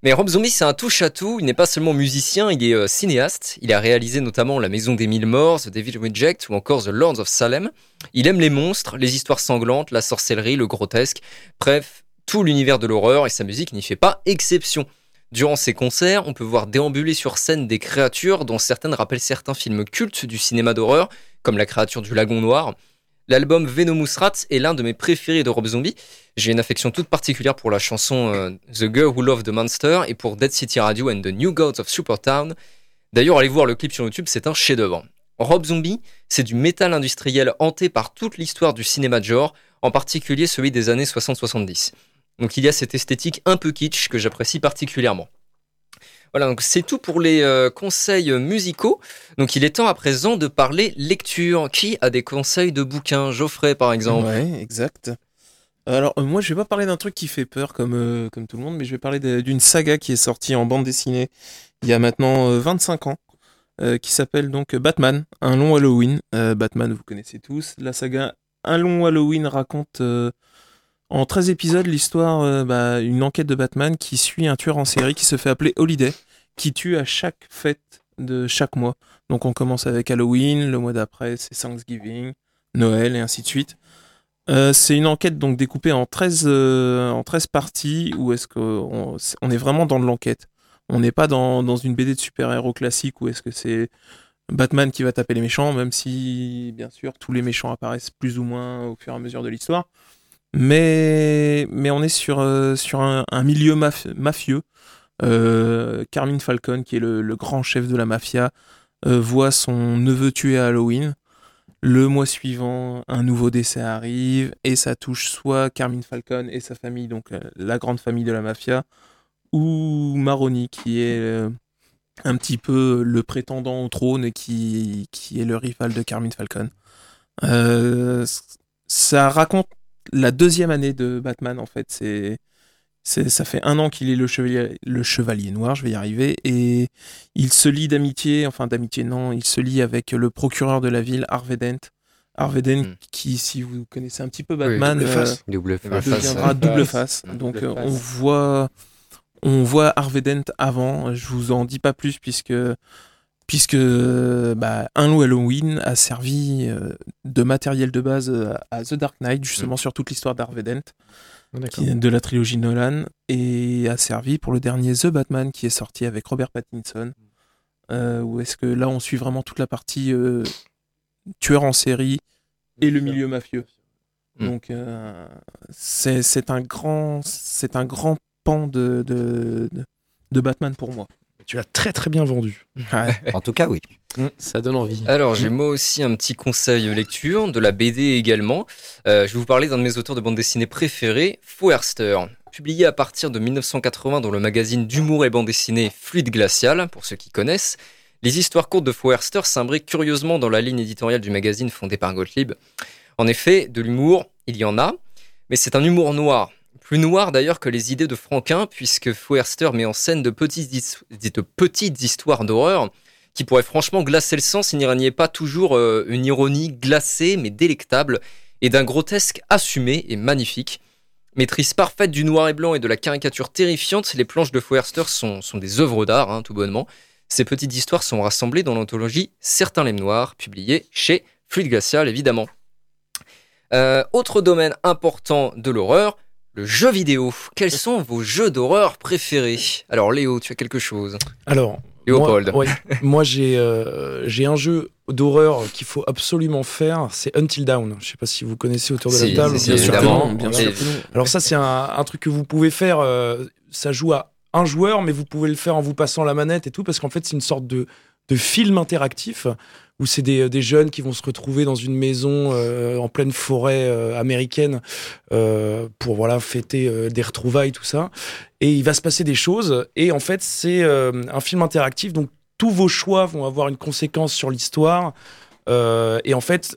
A: Mais Rob Zombie, c'est un touche-à-tout. Il n'est pas seulement musicien, il est cinéaste. Il a réalisé notamment La Maison des Mille Morts, The Devil Reject ou encore The Lords of Salem. Il aime les monstres, les histoires sanglantes, la sorcellerie, le grotesque, bref, tout l'univers de l'horreur et sa musique n'y fait pas exception. Durant ses concerts, on peut voir déambuler sur scène des créatures dont certaines rappellent certains films cultes du cinéma d'horreur, comme la créature du lagon noir. L'album Venomous Rat est l'un de mes préférés de Rob Zombie. J'ai une affection toute particulière pour la chanson euh, The Girl Who Loved the Monster et pour Dead City Radio and the New Gods of Supertown. D'ailleurs, allez voir le clip sur YouTube, c'est un chef-d'œuvre. Rob Zombie, c'est du métal industriel hanté par toute l'histoire du cinéma de genre, en particulier celui des années 60-70. Donc il y a cette esthétique un peu kitsch que j'apprécie particulièrement. Voilà, donc c'est tout pour les euh, conseils musicaux. Donc il est temps à présent de parler lecture. Qui a des conseils de bouquins? Geoffrey par exemple.
P: Ouais, exact. Alors euh, moi je vais pas parler d'un truc qui fait peur comme, euh, tout le monde, mais je vais parler d'une saga qui est sortie en bande dessinée il y a maintenant 25 ans. Qui s'appelle donc Batman, un long Halloween. Batman, vous connaissez tous. La saga Un long Halloween raconte en 13 épisodes l'histoire, bah, une enquête de Batman qui suit un tueur en série qui se fait appeler Holiday, qui tue à chaque fête de chaque mois. Donc on commence avec Halloween, le mois d'après c'est Thanksgiving, Noël et ainsi de suite. c'est une enquête donc découpée en 13, en 13 parties où est-ce qu'on on est vraiment dans de l'enquête. On n'est pas dans, une BD de super-héros classique où est-ce que c'est Batman qui va taper les méchants, même si, bien sûr, tous les méchants apparaissent plus ou moins au fur et à mesure de l'histoire. Mais, on est sur, euh, un, milieu mafieux. Euh, Carmine Falcon, qui est le, grand chef de la mafia, euh, voit son neveu tué à Halloween. Le mois suivant, un nouveau décès arrive et ça touche soit Carmine Falcon et sa famille, donc la grande famille de la mafia, ou Maroni, qui est un petit peu le prétendant au trône et qui, est le rival de Carmine Falcon. Ça raconte la deuxième année de Batman, en fait. C'est C'est, ça fait un an qu'il est le chevalier, le chevalier noir, je vais y arriver, et il se lie d'amitié, enfin d'amitié non, il se lie avec le procureur de la ville, Harvey Dent. Harvey Dent,
A: Hmm.
P: qui, si vous connaissez un petit peu Batman,
B: double face.
P: euh,
C: Double face.
P: deviendra double face. Donc
I: Double
P: euh,
I: face.
P: on voit, on voit Harvey Dent avant. Je vous en dis pas plus puisque puisque bah, un loup Halloween a servi euh, de matériel de base euh, à The Dark Knight, justement sur toute l'histoire d'Harvey Dent, qui est de la trilogie Nolan, et a servi pour le dernier The Batman qui est sorti avec Robert Pattinson. Euh, où est-ce que là on suit vraiment toute la partie euh, tueur en série et le milieu mafieux.
A: Mm.
P: Donc euh, c'est un grand c'est un grand pan de, de Batman pour moi.
B: Tu l'as très très bien vendu.
H: En tout cas, oui.
I: Ça donne envie.
A: Alors, j'ai moi aussi un petit conseil lecture, de la BD également. Euh, je vais vous parler d'un de mes auteurs de bande dessinée préférés, Forster. Publié à partir de 1980 dans le magazine d'humour et bande dessinée Fluide Glacial, pour ceux qui connaissent, les histoires courtes de Forster s'imbriquent curieusement dans la ligne éditoriale du magazine fondé par Gottlieb. En effet, de l'humour, il y en a, mais c'est un humour noir. Plus noir d'ailleurs que les idées de Franquin, puisque Forster met en scène de petites, histoires d'horreur qui pourraient franchement glacer le sang s'il n'y pas toujours euh, une ironie glacée mais délectable et d'un grotesque assumé et magnifique. Maîtrise parfaite du noir et blanc et de la caricature terrifiante, les planches de Forster sont, des œuvres d'art, hein, tout bonnement. Ces petites histoires sont rassemblées dans l'anthologie Certains Lemmes Noirs, publiée chez Fluide Glacial évidemment. Euh, autre domaine important de l'horreur, le jeu vidéo. Quels sont vos jeux d'horreur préférés? Alors Léo, tu as quelque chose
B: Alors,
A: Léopold.
B: Moi, ouais, moi, j'ai euh, j'ai un jeu d'horreur qu'il faut absolument faire, c'est Until Dawn. Je sais pas si vous connaissez autour de
A: Si,
B: la table.
A: si, si, évidemment, bien sûr que non.
B: Alors ça, c'est un, un truc que vous pouvez faire. euh, ça joue à un joueur, mais vous pouvez le faire en vous passant la manette et tout, parce qu'en fait, c'est une sorte de, de film interactif où c'est des, des jeunes qui vont se retrouver dans une maison euh, en pleine forêt euh, américaine euh, pour voilà fêter euh, des retrouvailles tout ça. Et il va se passer des choses. Et en fait c'est euh, un film interactif. Donc tous vos choix vont avoir une conséquence sur l'histoire. Euh, et en fait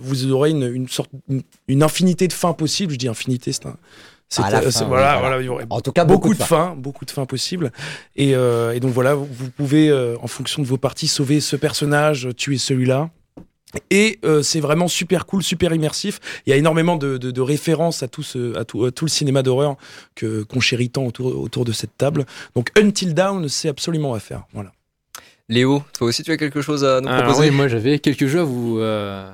B: vous aurez une, une, une infinité de fins possibles. Je dis infinité c'est un c'est-
H: À la
B: euh, voilà,
H: voilà.
B: voilà, il y aurait
H: En tout cas,
B: beaucoup,
H: beaucoup
B: de
H: de
B: fins, beaucoup de fins possibles. Et, euh, et donc voilà, vous, vous pouvez, euh, en fonction de vos parties, sauver ce personnage, tuer celui-là. Et euh, c'est vraiment super cool, super immersif. Il y a énormément de, de- de références à tout, ce, à tout, à tout le cinéma d'horreur que qu'on chérit tant autour, autour de cette table. Donc Until Dawn, c'est absolument à faire. Voilà.
A: Léo, toi aussi tu as quelque chose à nous
I: Alors
A: proposer?
I: oui, moi j'avais quelques jeux à vous, euh,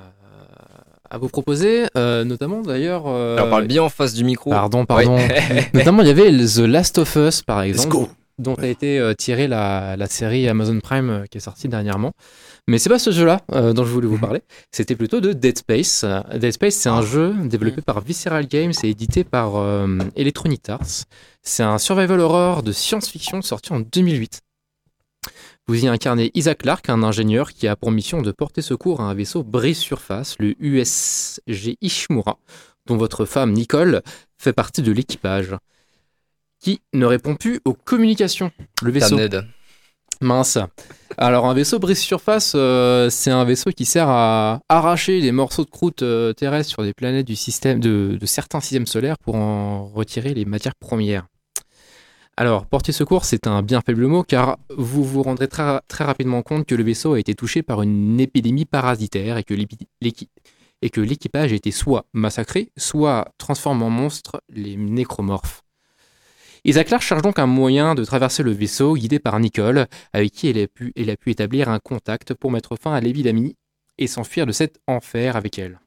I: à vous proposer, euh, notamment d'ailleurs. euh,
A: Alors parle bien en face du micro.
I: Pardon, pardon. <laughs> <laughs> Notamment, il y avait The Last of Us, par exemple,
B: go.
I: dont a été euh, tirée la, la série Amazon Prime euh, qui est sortie dernièrement. Mais c'est pas ce jeu-là euh, dont je voulais vous parler. C'était plutôt de Dead Space. Euh, Dead Space, c'est un jeu développé par Visceral Games et édité par euh, Electronic Arts. C'est un survival horror de science-fiction sorti en 2008. Vous y incarnez Isaac Clarke, un ingénieur qui a pour mission de porter secours à un vaisseau brise-surface, le USG Ishimura, dont votre femme Nicole fait partie de l'équipage, qui ne répond plus aux communications. Le vaisseau.
A: Ned.
I: Mince. Alors un vaisseau brise-surface, euh, c'est un vaisseau qui sert à arracher des morceaux de croûte euh, terrestre sur des planètes du système de, de certains systèmes solaires pour en retirer les matières premières. Alors, porter secours, c'est un bien faible mot car vous vous rendrez très, très rapidement compte que le vaisseau a été touché par une épidémie parasitaire et que l'équipage a été soit massacré, soit transformé en monstre, les nécromorphes. Isaac Clarke cherche donc un moyen de traverser le vaisseau guidé par Nicole, avec qui elle a pu, elle a pu établir un contact pour mettre fin à l'épidémie et s'enfuir de cet enfer avec elle.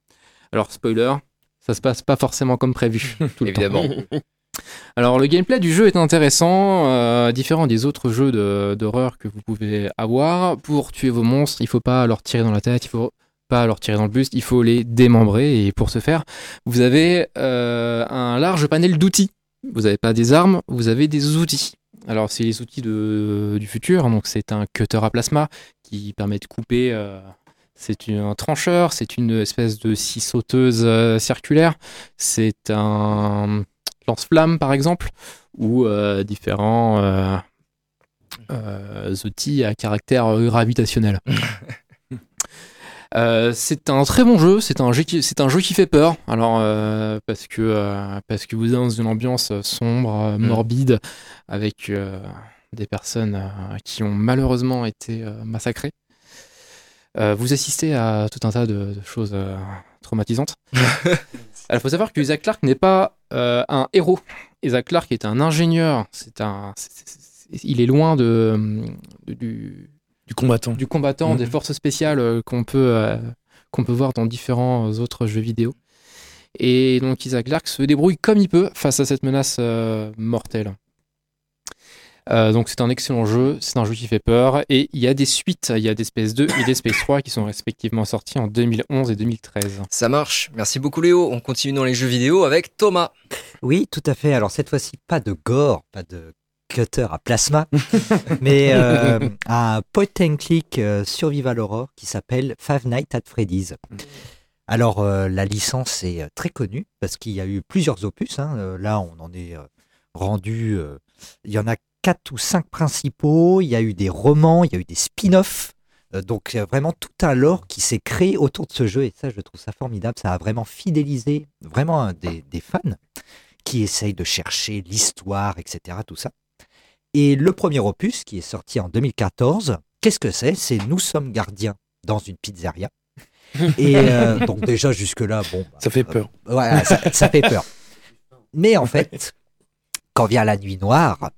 I: Alors, spoiler, ça se passe pas forcément comme prévu. tout le temps. <laughs> Alors le gameplay du jeu est intéressant, euh, différent des autres jeux d'horreur que vous pouvez avoir. Pour tuer vos monstres, il faut pas leur tirer dans la tête, il faut pas leur tirer dans le buste, il faut les démembrer. Et pour ce faire, vous avez euh, un large panel d'outils. Vous n'avez pas des armes, vous avez des outils. Alors c'est les outils du futur, donc c'est un cutter à plasma qui permet de couper. euh, c'est un trancheur, c'est une espèce de scie sauteuse circulaire, c'est un lance-flamme par exemple, ou euh, différents euh, euh, outils à caractère gravitationnel. <laughs> Euh, c'est un très bon jeu, c'est un jeu qui, c'est un jeu qui fait peur. Alors euh, parce que euh, parce que vous êtes dans une ambiance sombre,
A: Mm.
I: morbide, avec des personnes qui ont malheureusement été massacrées. Vous assistez à tout un tas de, de choses traumatisantes. <laughs> Il faut savoir que Isaac Clarke n'est pas euh, un héros. Isaac Clarke est un ingénieur. C'est un, il est loin de, de- du,
B: Du combattant.
I: du combattant, des forces spéciales euh, qu'on peut, euh, qu'on peut voir dans différents autres jeux vidéo. Et donc Isaac Clarke se débrouille comme il peut face à cette menace mortelle. Euh, donc c'est un excellent jeu, c'est un jeu qui fait peur, et il y a des suites, il y a des Space 2 et des Space 3 qui sont respectivement sortis en 2011 et 2013.
A: Ça marche. Merci beaucoup Léo. On continue dans les jeux vidéo avec Thomas.
H: Oui, tout à fait. Alors cette fois-ci, pas de gore, pas de cutter à plasma, <laughs> mais euh, un point and click euh, survival horror qui s'appelle Five Nights at Freddy's. Alors euh, la licence est euh, très connue parce qu'il y a eu plusieurs opus. hein. Euh, là, on en est euh, rendu. euh, il y en a quatre ou cinq principaux. Il y a eu des romans, il y a eu des spin-offs. Euh, donc il y a vraiment tout un lore qui s'est créé autour de ce jeu et ça, je trouve ça formidable. Ça a vraiment fidélisé vraiment des, des fans qui essayent de chercher l'histoire, etc. Tout ça. Et le premier opus, qui est sorti en 2014, qu'est-ce que c'est? C'est Nous sommes gardiens dans une pizzeria. <laughs> Et euh, donc déjà jusque-là, bon... bah,
B: Ça fait peur.
H: euh, ouais, ça, ça fait peur. Mais en fait, quand vient la nuit noire,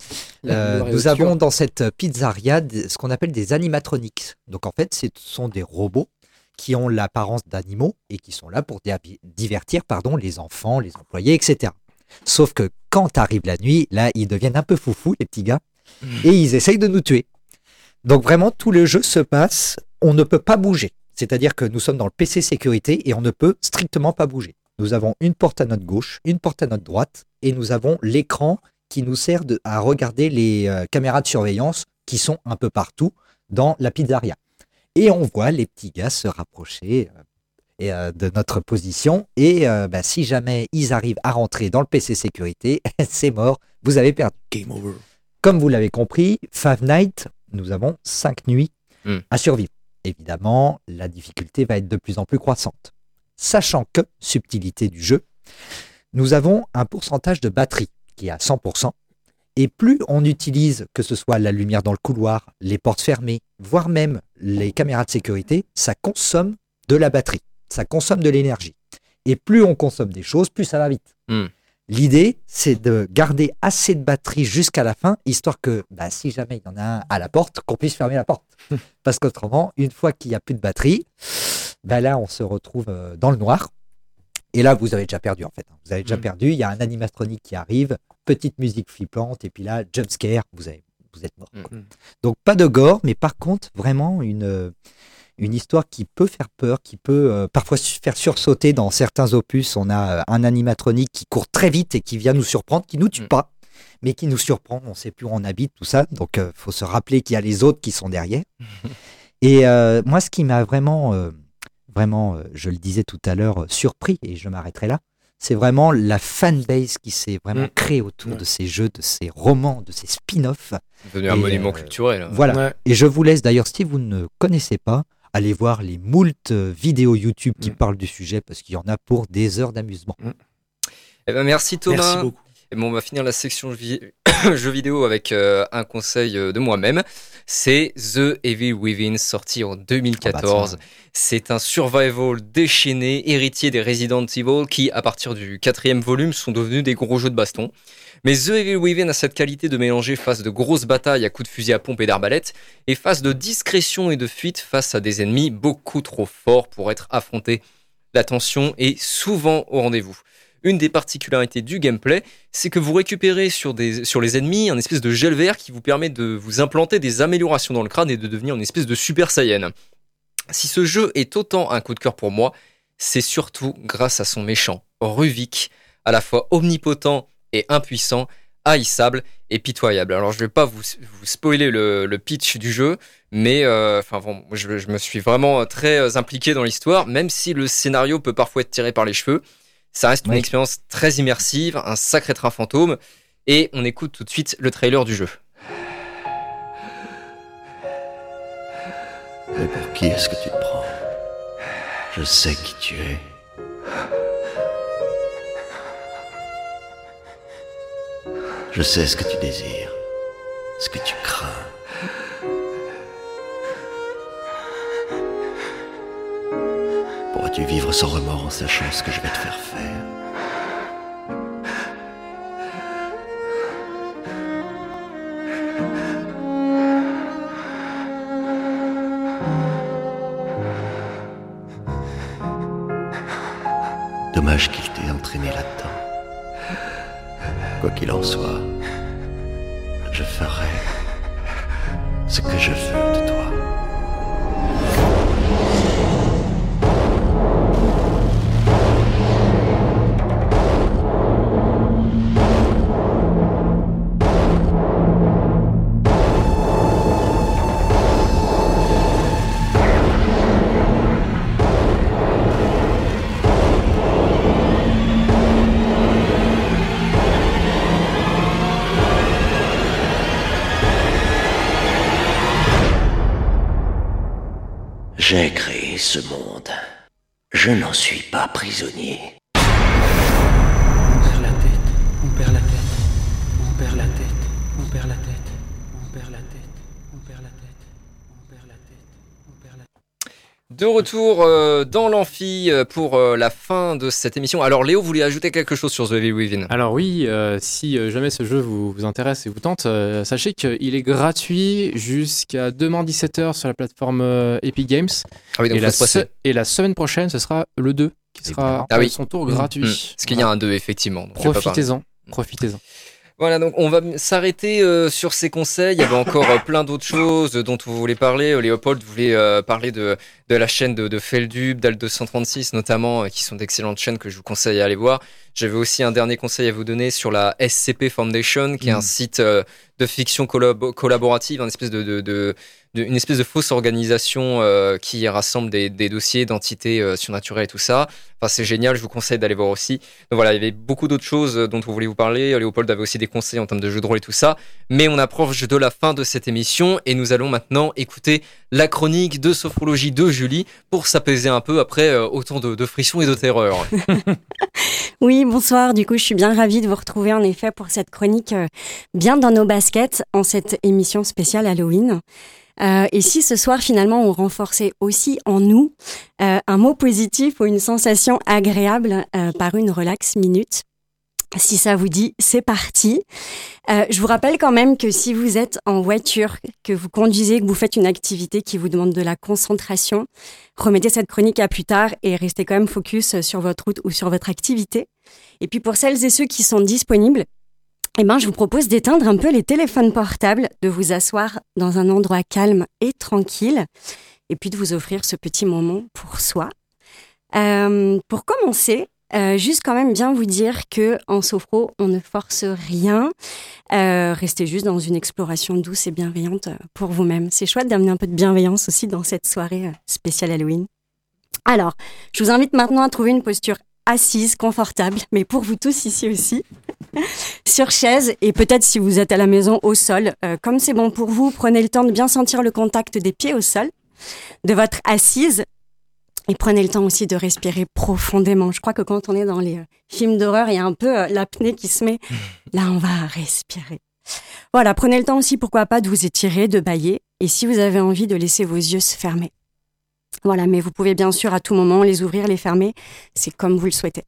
H: euh, nous avons dans cette pizzeria ce qu'on appelle des animatronics. Donc en fait, ce sont des robots qui ont l'apparence d'animaux et qui sont là pour di- divertir pardon, les enfants, les employés, etc. Sauf que quand arrive la nuit, là, ils deviennent un peu foufous, les petits gars, et ils essayent de nous tuer. Donc vraiment, tout le jeu se passe, on ne peut pas bouger. C'est-à-dire que nous sommes dans le PC sécurité et on ne peut strictement pas bouger. Nous avons une porte à notre gauche, une porte à notre droite, et nous avons l'écran qui nous sert de- à regarder les euh, caméras de surveillance qui sont un peu partout dans la pizzeria. Et on voit les petits gars se rapprocher euh, et, euh, de notre position. Et bah, si jamais ils arrivent à rentrer dans le PC sécurité, <laughs> c'est mort, vous avez perdu.
B: Game over.
H: Comme vous l'avez compris, Five Nights, nous avons cinq nuits
A: Hmm.
H: à survivre. Évidemment, la difficulté va être de plus en plus croissante. Sachant que, subtilité du jeu, nous avons un pourcentage de batterie qui est à 100%. Et plus on utilise, que ce soit la lumière dans le couloir, les portes fermées, voire même les caméras de sécurité, ça consomme de la batterie, ça consomme de l'énergie. Et plus on consomme des choses, plus ça va vite.
A: Hmm.
H: L'idée, c'est de garder assez de batterie jusqu'à la fin, histoire que bah, si jamais il y en a un à la porte, qu'on puisse fermer la porte. <laughs> Parce qu'autrement, une fois qu'il n'y a plus de batterie, bah, là, on se retrouve euh, dans le noir. Et là, vous avez déjà perdu, en fait. Vous avez déjà
A: Mm.
H: perdu. Il y a un animatronique qui arrive, petite musique flippante, et puis là, jump scare, vous, avez, vous êtes mort.
A: Mm.
H: Donc, pas de gore, mais par contre, vraiment une, euh, une histoire qui peut faire peur, qui peut euh, parfois faire sursauter dans certains opus. On a euh, un animatronique qui court très vite et qui vient nous surprendre, qui nous tue
A: Mm.
H: pas, mais qui nous surprend. On sait plus où on habite, tout ça. Donc, il faut se rappeler qu'il y a les autres qui sont derrière. <laughs> et moi, ce qui m'a vraiment, vraiment, euh, je le disais tout à l'heure, surpris, et je m'arrêterai là, c'est vraiment la fanbase qui s'est vraiment
A: Mm.
H: créée autour
A: Ouais.
H: de ces jeux, de ces romans, de ces spin-offs.
A: Devenu un monument
H: euh,
A: culturel. hein.
H: Voilà.
B: Ouais.
H: Et je vous laisse d'ailleurs, si vous ne connaissez pas, aller voir les moult euh, vidéos YouTube qui
B: Mm.
H: parlent du sujet parce qu'il y en a pour des heures d'amusement.
A: Eh ben, merci Thomas.
B: Merci beaucoup.
A: Et bon, on va finir la section <coughs> jeux vidéo avec euh, un conseil euh, de moi-même. C'est The Evil Within, sorti en 2014.
H: Ah bah
A: c'est un survival déchaîné, héritier des Resident Evil, qui, à partir du quatrième volume, sont devenus des gros jeux de baston. Mais The Evil Within a cette qualité de mélanger face de grosses batailles à coups de fusil à pompe et d'arbalète, et face de discrétion et de fuite face à des ennemis beaucoup trop forts pour être affrontés. La tension est souvent au rendez-vous. Une des particularités du gameplay, c'est que vous récupérez sur, les ennemis un espèce de gel vert qui vous permet de vous implanter des améliorations dans le crâne et de devenir une espèce de super saiyan. Si ce jeu est autant un coup de cœur pour moi, c'est surtout grâce à son méchant, Ruvik, à la fois omnipotent et impuissant, haïssable et pitoyable. Alors je vais pas vous, spoiler le, pitch du jeu, mais euh, bon, je, je me suis vraiment très euh, impliqué dans l'histoire, même si le scénario peut parfois être tiré par les cheveux. Ça reste une expérience très immersive, un sacré train fantôme, et on écoute tout de suite le trailer du jeu.
Q: Mais pour qui est-ce que tu te prends? Je sais qui tu es. Je sais ce que tu désires, ce que tu crains. Pourras-tu vivre sans remords en sachant ce que je vais te faire faire Dommage qu'il t'ait entraîné là-dedans. Quoi qu'il en soit, je ferai ce que je veux
A: retour euh, dans l'amphi euh, pour euh, la fin de cette émission. Alors Léo voulait ajouter quelque chose sur The Evil Within?
I: Alors oui, euh, si jamais ce jeu vous, vous intéresse et vous tente, euh, sachez qu'il est gratuit jusqu'à demain 17h sur la plateforme euh, Epic Games.
A: Ah oui, donc
I: et, la
A: se presser.
I: se- et la semaine prochaine, ce sera le 2 qui sera
A: Ah oui.
I: son tour
A: Mmh.
I: gratuit.
A: Mmh. Parce qu'il y a un 2 effectivement.
I: Profitez-en, profitez-en.
A: Voilà, donc on va s'arrêter euh, sur ces conseils. Il y avait encore euh, plein d'autres choses dont vous voulez parler. Euh, Léopold voulait euh, parler de, de la chaîne de, de Feldub, d'Al 236 notamment, qui sont d'excellentes chaînes que je vous conseille à aller voir. J'avais aussi un dernier conseil à vous donner sur la SCP Foundation, qui est un
I: Mm.
A: site euh, de fiction collab- collaborative, une espèce de, de, de- de- une espèce de fausse organisation euh, qui rassemble des, des dossiers d'entités euh, surnaturelles et tout ça. Enfin, c'est génial, je vous conseille d'aller voir aussi. Donc voilà, il y avait beaucoup d'autres choses euh, dont vous voulez vous parler. Léopold avait aussi des conseils en termes de jeux de rôle et tout ça. Mais on approche de la fin de cette émission et nous allons maintenant écouter la chronique de sophrologie de Julie pour s'apaiser un peu après autant de, de frissons et de terreur. <laughs> <laughs>
R: Oui, bonsoir. Du coup, je suis bien ravie de vous retrouver en effet pour cette chronique bien dans nos baskets en cette émission spéciale Halloween. Euh, et si ce soir finalement on renforçait aussi en nous euh, un mot positif ou une sensation agréable euh, par une relax minute si ça vous dit, c'est parti. Je vous rappelle quand même que si vous êtes en voiture, que vous conduisez, que vous faites une activité qui vous demande de la concentration, remettez cette chronique à plus tard et restez quand même focus sur votre route ou sur votre activité. Et puis pour celles et ceux qui sont disponibles, eh ben, je vous propose d'éteindre un peu les téléphones portables, de vous asseoir dans un endroit calme et tranquille, et puis de vous offrir ce petit moment pour soi. Euh, pour commencer, euh, juste quand même bien vous dire que en sophro, on ne force rien. Euh, restez juste dans une exploration douce et bienveillante pour vous-même. C'est chouette d'amener un peu de bienveillance aussi dans cette soirée spéciale Halloween. Alors, je vous invite maintenant à trouver une posture assise, confortable, mais pour vous tous ici aussi, <laughs> sur chaise et peut-être si vous êtes à la maison au sol. Euh, comme c'est bon pour vous, prenez le temps de bien sentir le contact des pieds au sol, de votre assise et prenez le temps aussi de respirer profondément. Je crois que quand on est dans les euh, films d'horreur, il y a un peu euh, l'apnée qui se met. <laughs> Là, on va respirer. Voilà, prenez le temps aussi, pourquoi pas, de vous étirer, de bailler. Et si vous avez envie de laisser vos yeux se fermer. Voilà, mais vous pouvez bien sûr à tout moment les ouvrir, les fermer. C'est comme vous le souhaitez.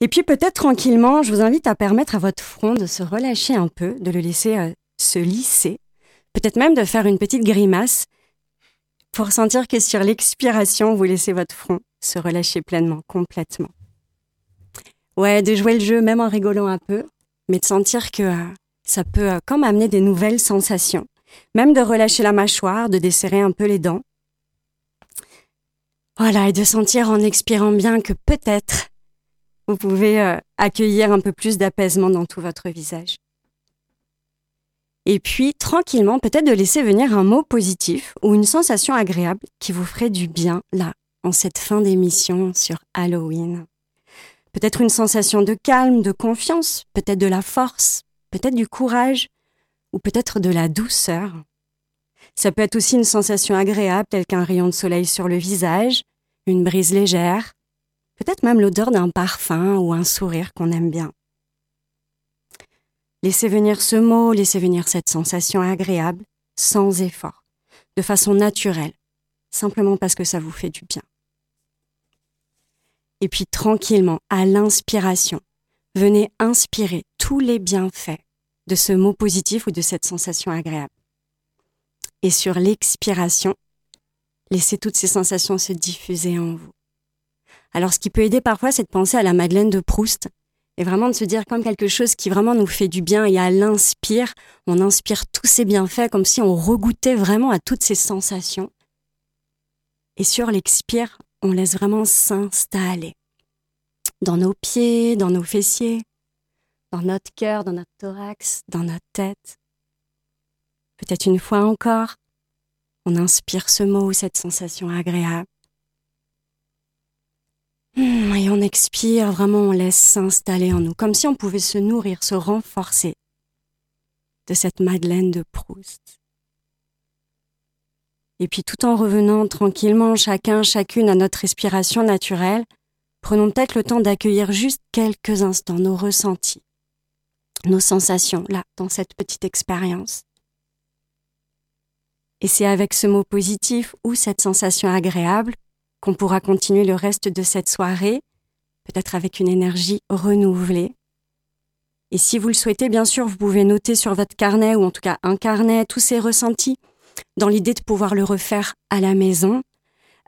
R: Et puis peut-être tranquillement, je vous invite à permettre à votre front de se relâcher un peu, de le laisser euh, se lisser. Peut-être même de faire une petite grimace pour sentir que sur l'expiration, vous laissez votre front se relâcher pleinement, complètement. Ouais, de jouer le jeu même en rigolant un peu, mais de sentir que euh, ça peut euh, comme amener des nouvelles sensations. Même de relâcher la mâchoire, de desserrer un peu les dents. Voilà, et de sentir en expirant bien que peut-être vous pouvez euh, accueillir un peu plus d'apaisement dans tout votre visage. Et puis, tranquillement, peut-être de laisser venir un mot positif ou une sensation agréable qui vous ferait du bien, là, en cette fin d'émission sur Halloween. Peut-être une sensation de calme, de confiance, peut-être de la force, peut-être du courage, ou peut-être de la douceur. Ça peut être aussi une sensation agréable, telle qu'un rayon de soleil sur le visage, une brise légère, peut-être même l'odeur d'un parfum ou un sourire qu'on aime bien. Laissez venir ce mot, laissez venir cette sensation agréable, sans effort, de façon naturelle, simplement parce que ça vous fait du bien. Et puis tranquillement, à l'inspiration, venez inspirer tous les bienfaits de ce mot positif ou de cette sensation agréable. Et sur l'expiration, laissez toutes ces sensations se diffuser en vous. Alors ce qui peut aider parfois, c'est de penser à la Madeleine de Proust et vraiment de se dire comme quelque chose qui vraiment nous fait du bien et à l'inspire, on inspire tous ces bienfaits comme si on regouttait vraiment à toutes ces sensations. Et sur l'expire, on laisse vraiment s'installer dans nos pieds, dans nos fessiers, dans notre cœur, dans notre thorax, dans notre tête. Peut-être une fois encore, on inspire ce mot cette sensation agréable. Hmm, et on expire, vraiment on laisse s'installer en nous, comme si on pouvait se nourrir, se renforcer de cette Madeleine de Proust. Et puis tout en revenant tranquillement chacun, chacune à notre respiration naturelle, prenons peut-être le temps d'accueillir juste quelques instants nos ressentis, nos sensations là, dans cette petite expérience. Et c'est avec ce mot positif ou cette sensation agréable qu'on pourra continuer le reste de cette soirée, peut-être avec une énergie renouvelée. Et si vous le souhaitez, bien sûr, vous pouvez noter sur votre carnet, ou en tout cas un carnet, tous ces ressentis, dans l'idée de pouvoir le refaire à la maison,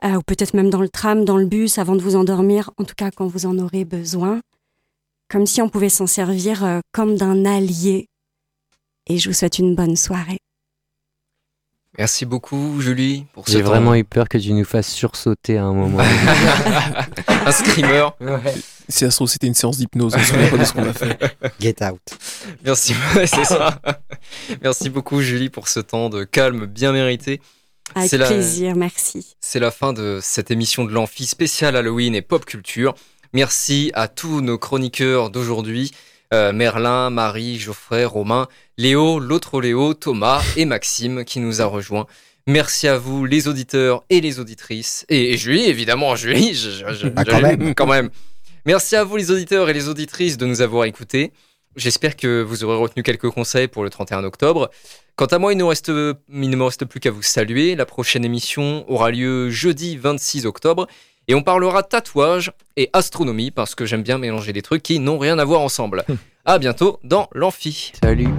R: euh, ou peut-être même dans le tram, dans le bus, avant de vous endormir, en tout cas quand vous en aurez besoin comme si on pouvait s'en servir euh, comme d'un allié. Et je vous souhaite une bonne soirée.
A: Merci beaucoup, Julie, pour ce
C: J'ai
A: temps.
C: vraiment eu peur que tu nous fasses sursauter à un moment. <laughs>
A: un screamer.
P: Si ça se trouve, c'était une séance d'hypnose. On se souvient pas de ce qu'on a fait. <laughs>
H: Get out.
A: Merci, <laughs> c'est ça. Merci beaucoup, Julie, pour ce temps de calme bien mérité.
R: Avec
A: C'est la-
R: plaisir, merci.
A: C'est la fin de cette émission de l'Amphi spéciale Halloween et pop culture. Merci à tous nos chroniqueurs d'aujourd'hui. Euh, Merlin, Marie, Geoffrey, Romain, Léo, l'autre Léo, Thomas et Maxime qui nous a rejoints. Merci à vous, les auditeurs et les auditrices. Et, et Julie, évidemment, Julie, je, je- je-
H: Bah, quand même.
A: quand même. Merci à vous, les auditeurs et les auditrices, de nous avoir écoutés. J'espère que vous aurez retenu quelques conseils pour le 31 octobre. Quant à moi, il, reste, il ne me reste plus qu'à vous saluer. La prochaine émission aura lieu jeudi 26 octobre. Et on parlera tatouage et astronomie parce que j'aime bien mélanger des trucs qui n'ont rien à voir ensemble. <laughs> à bientôt dans l'amphi.
C: Salut.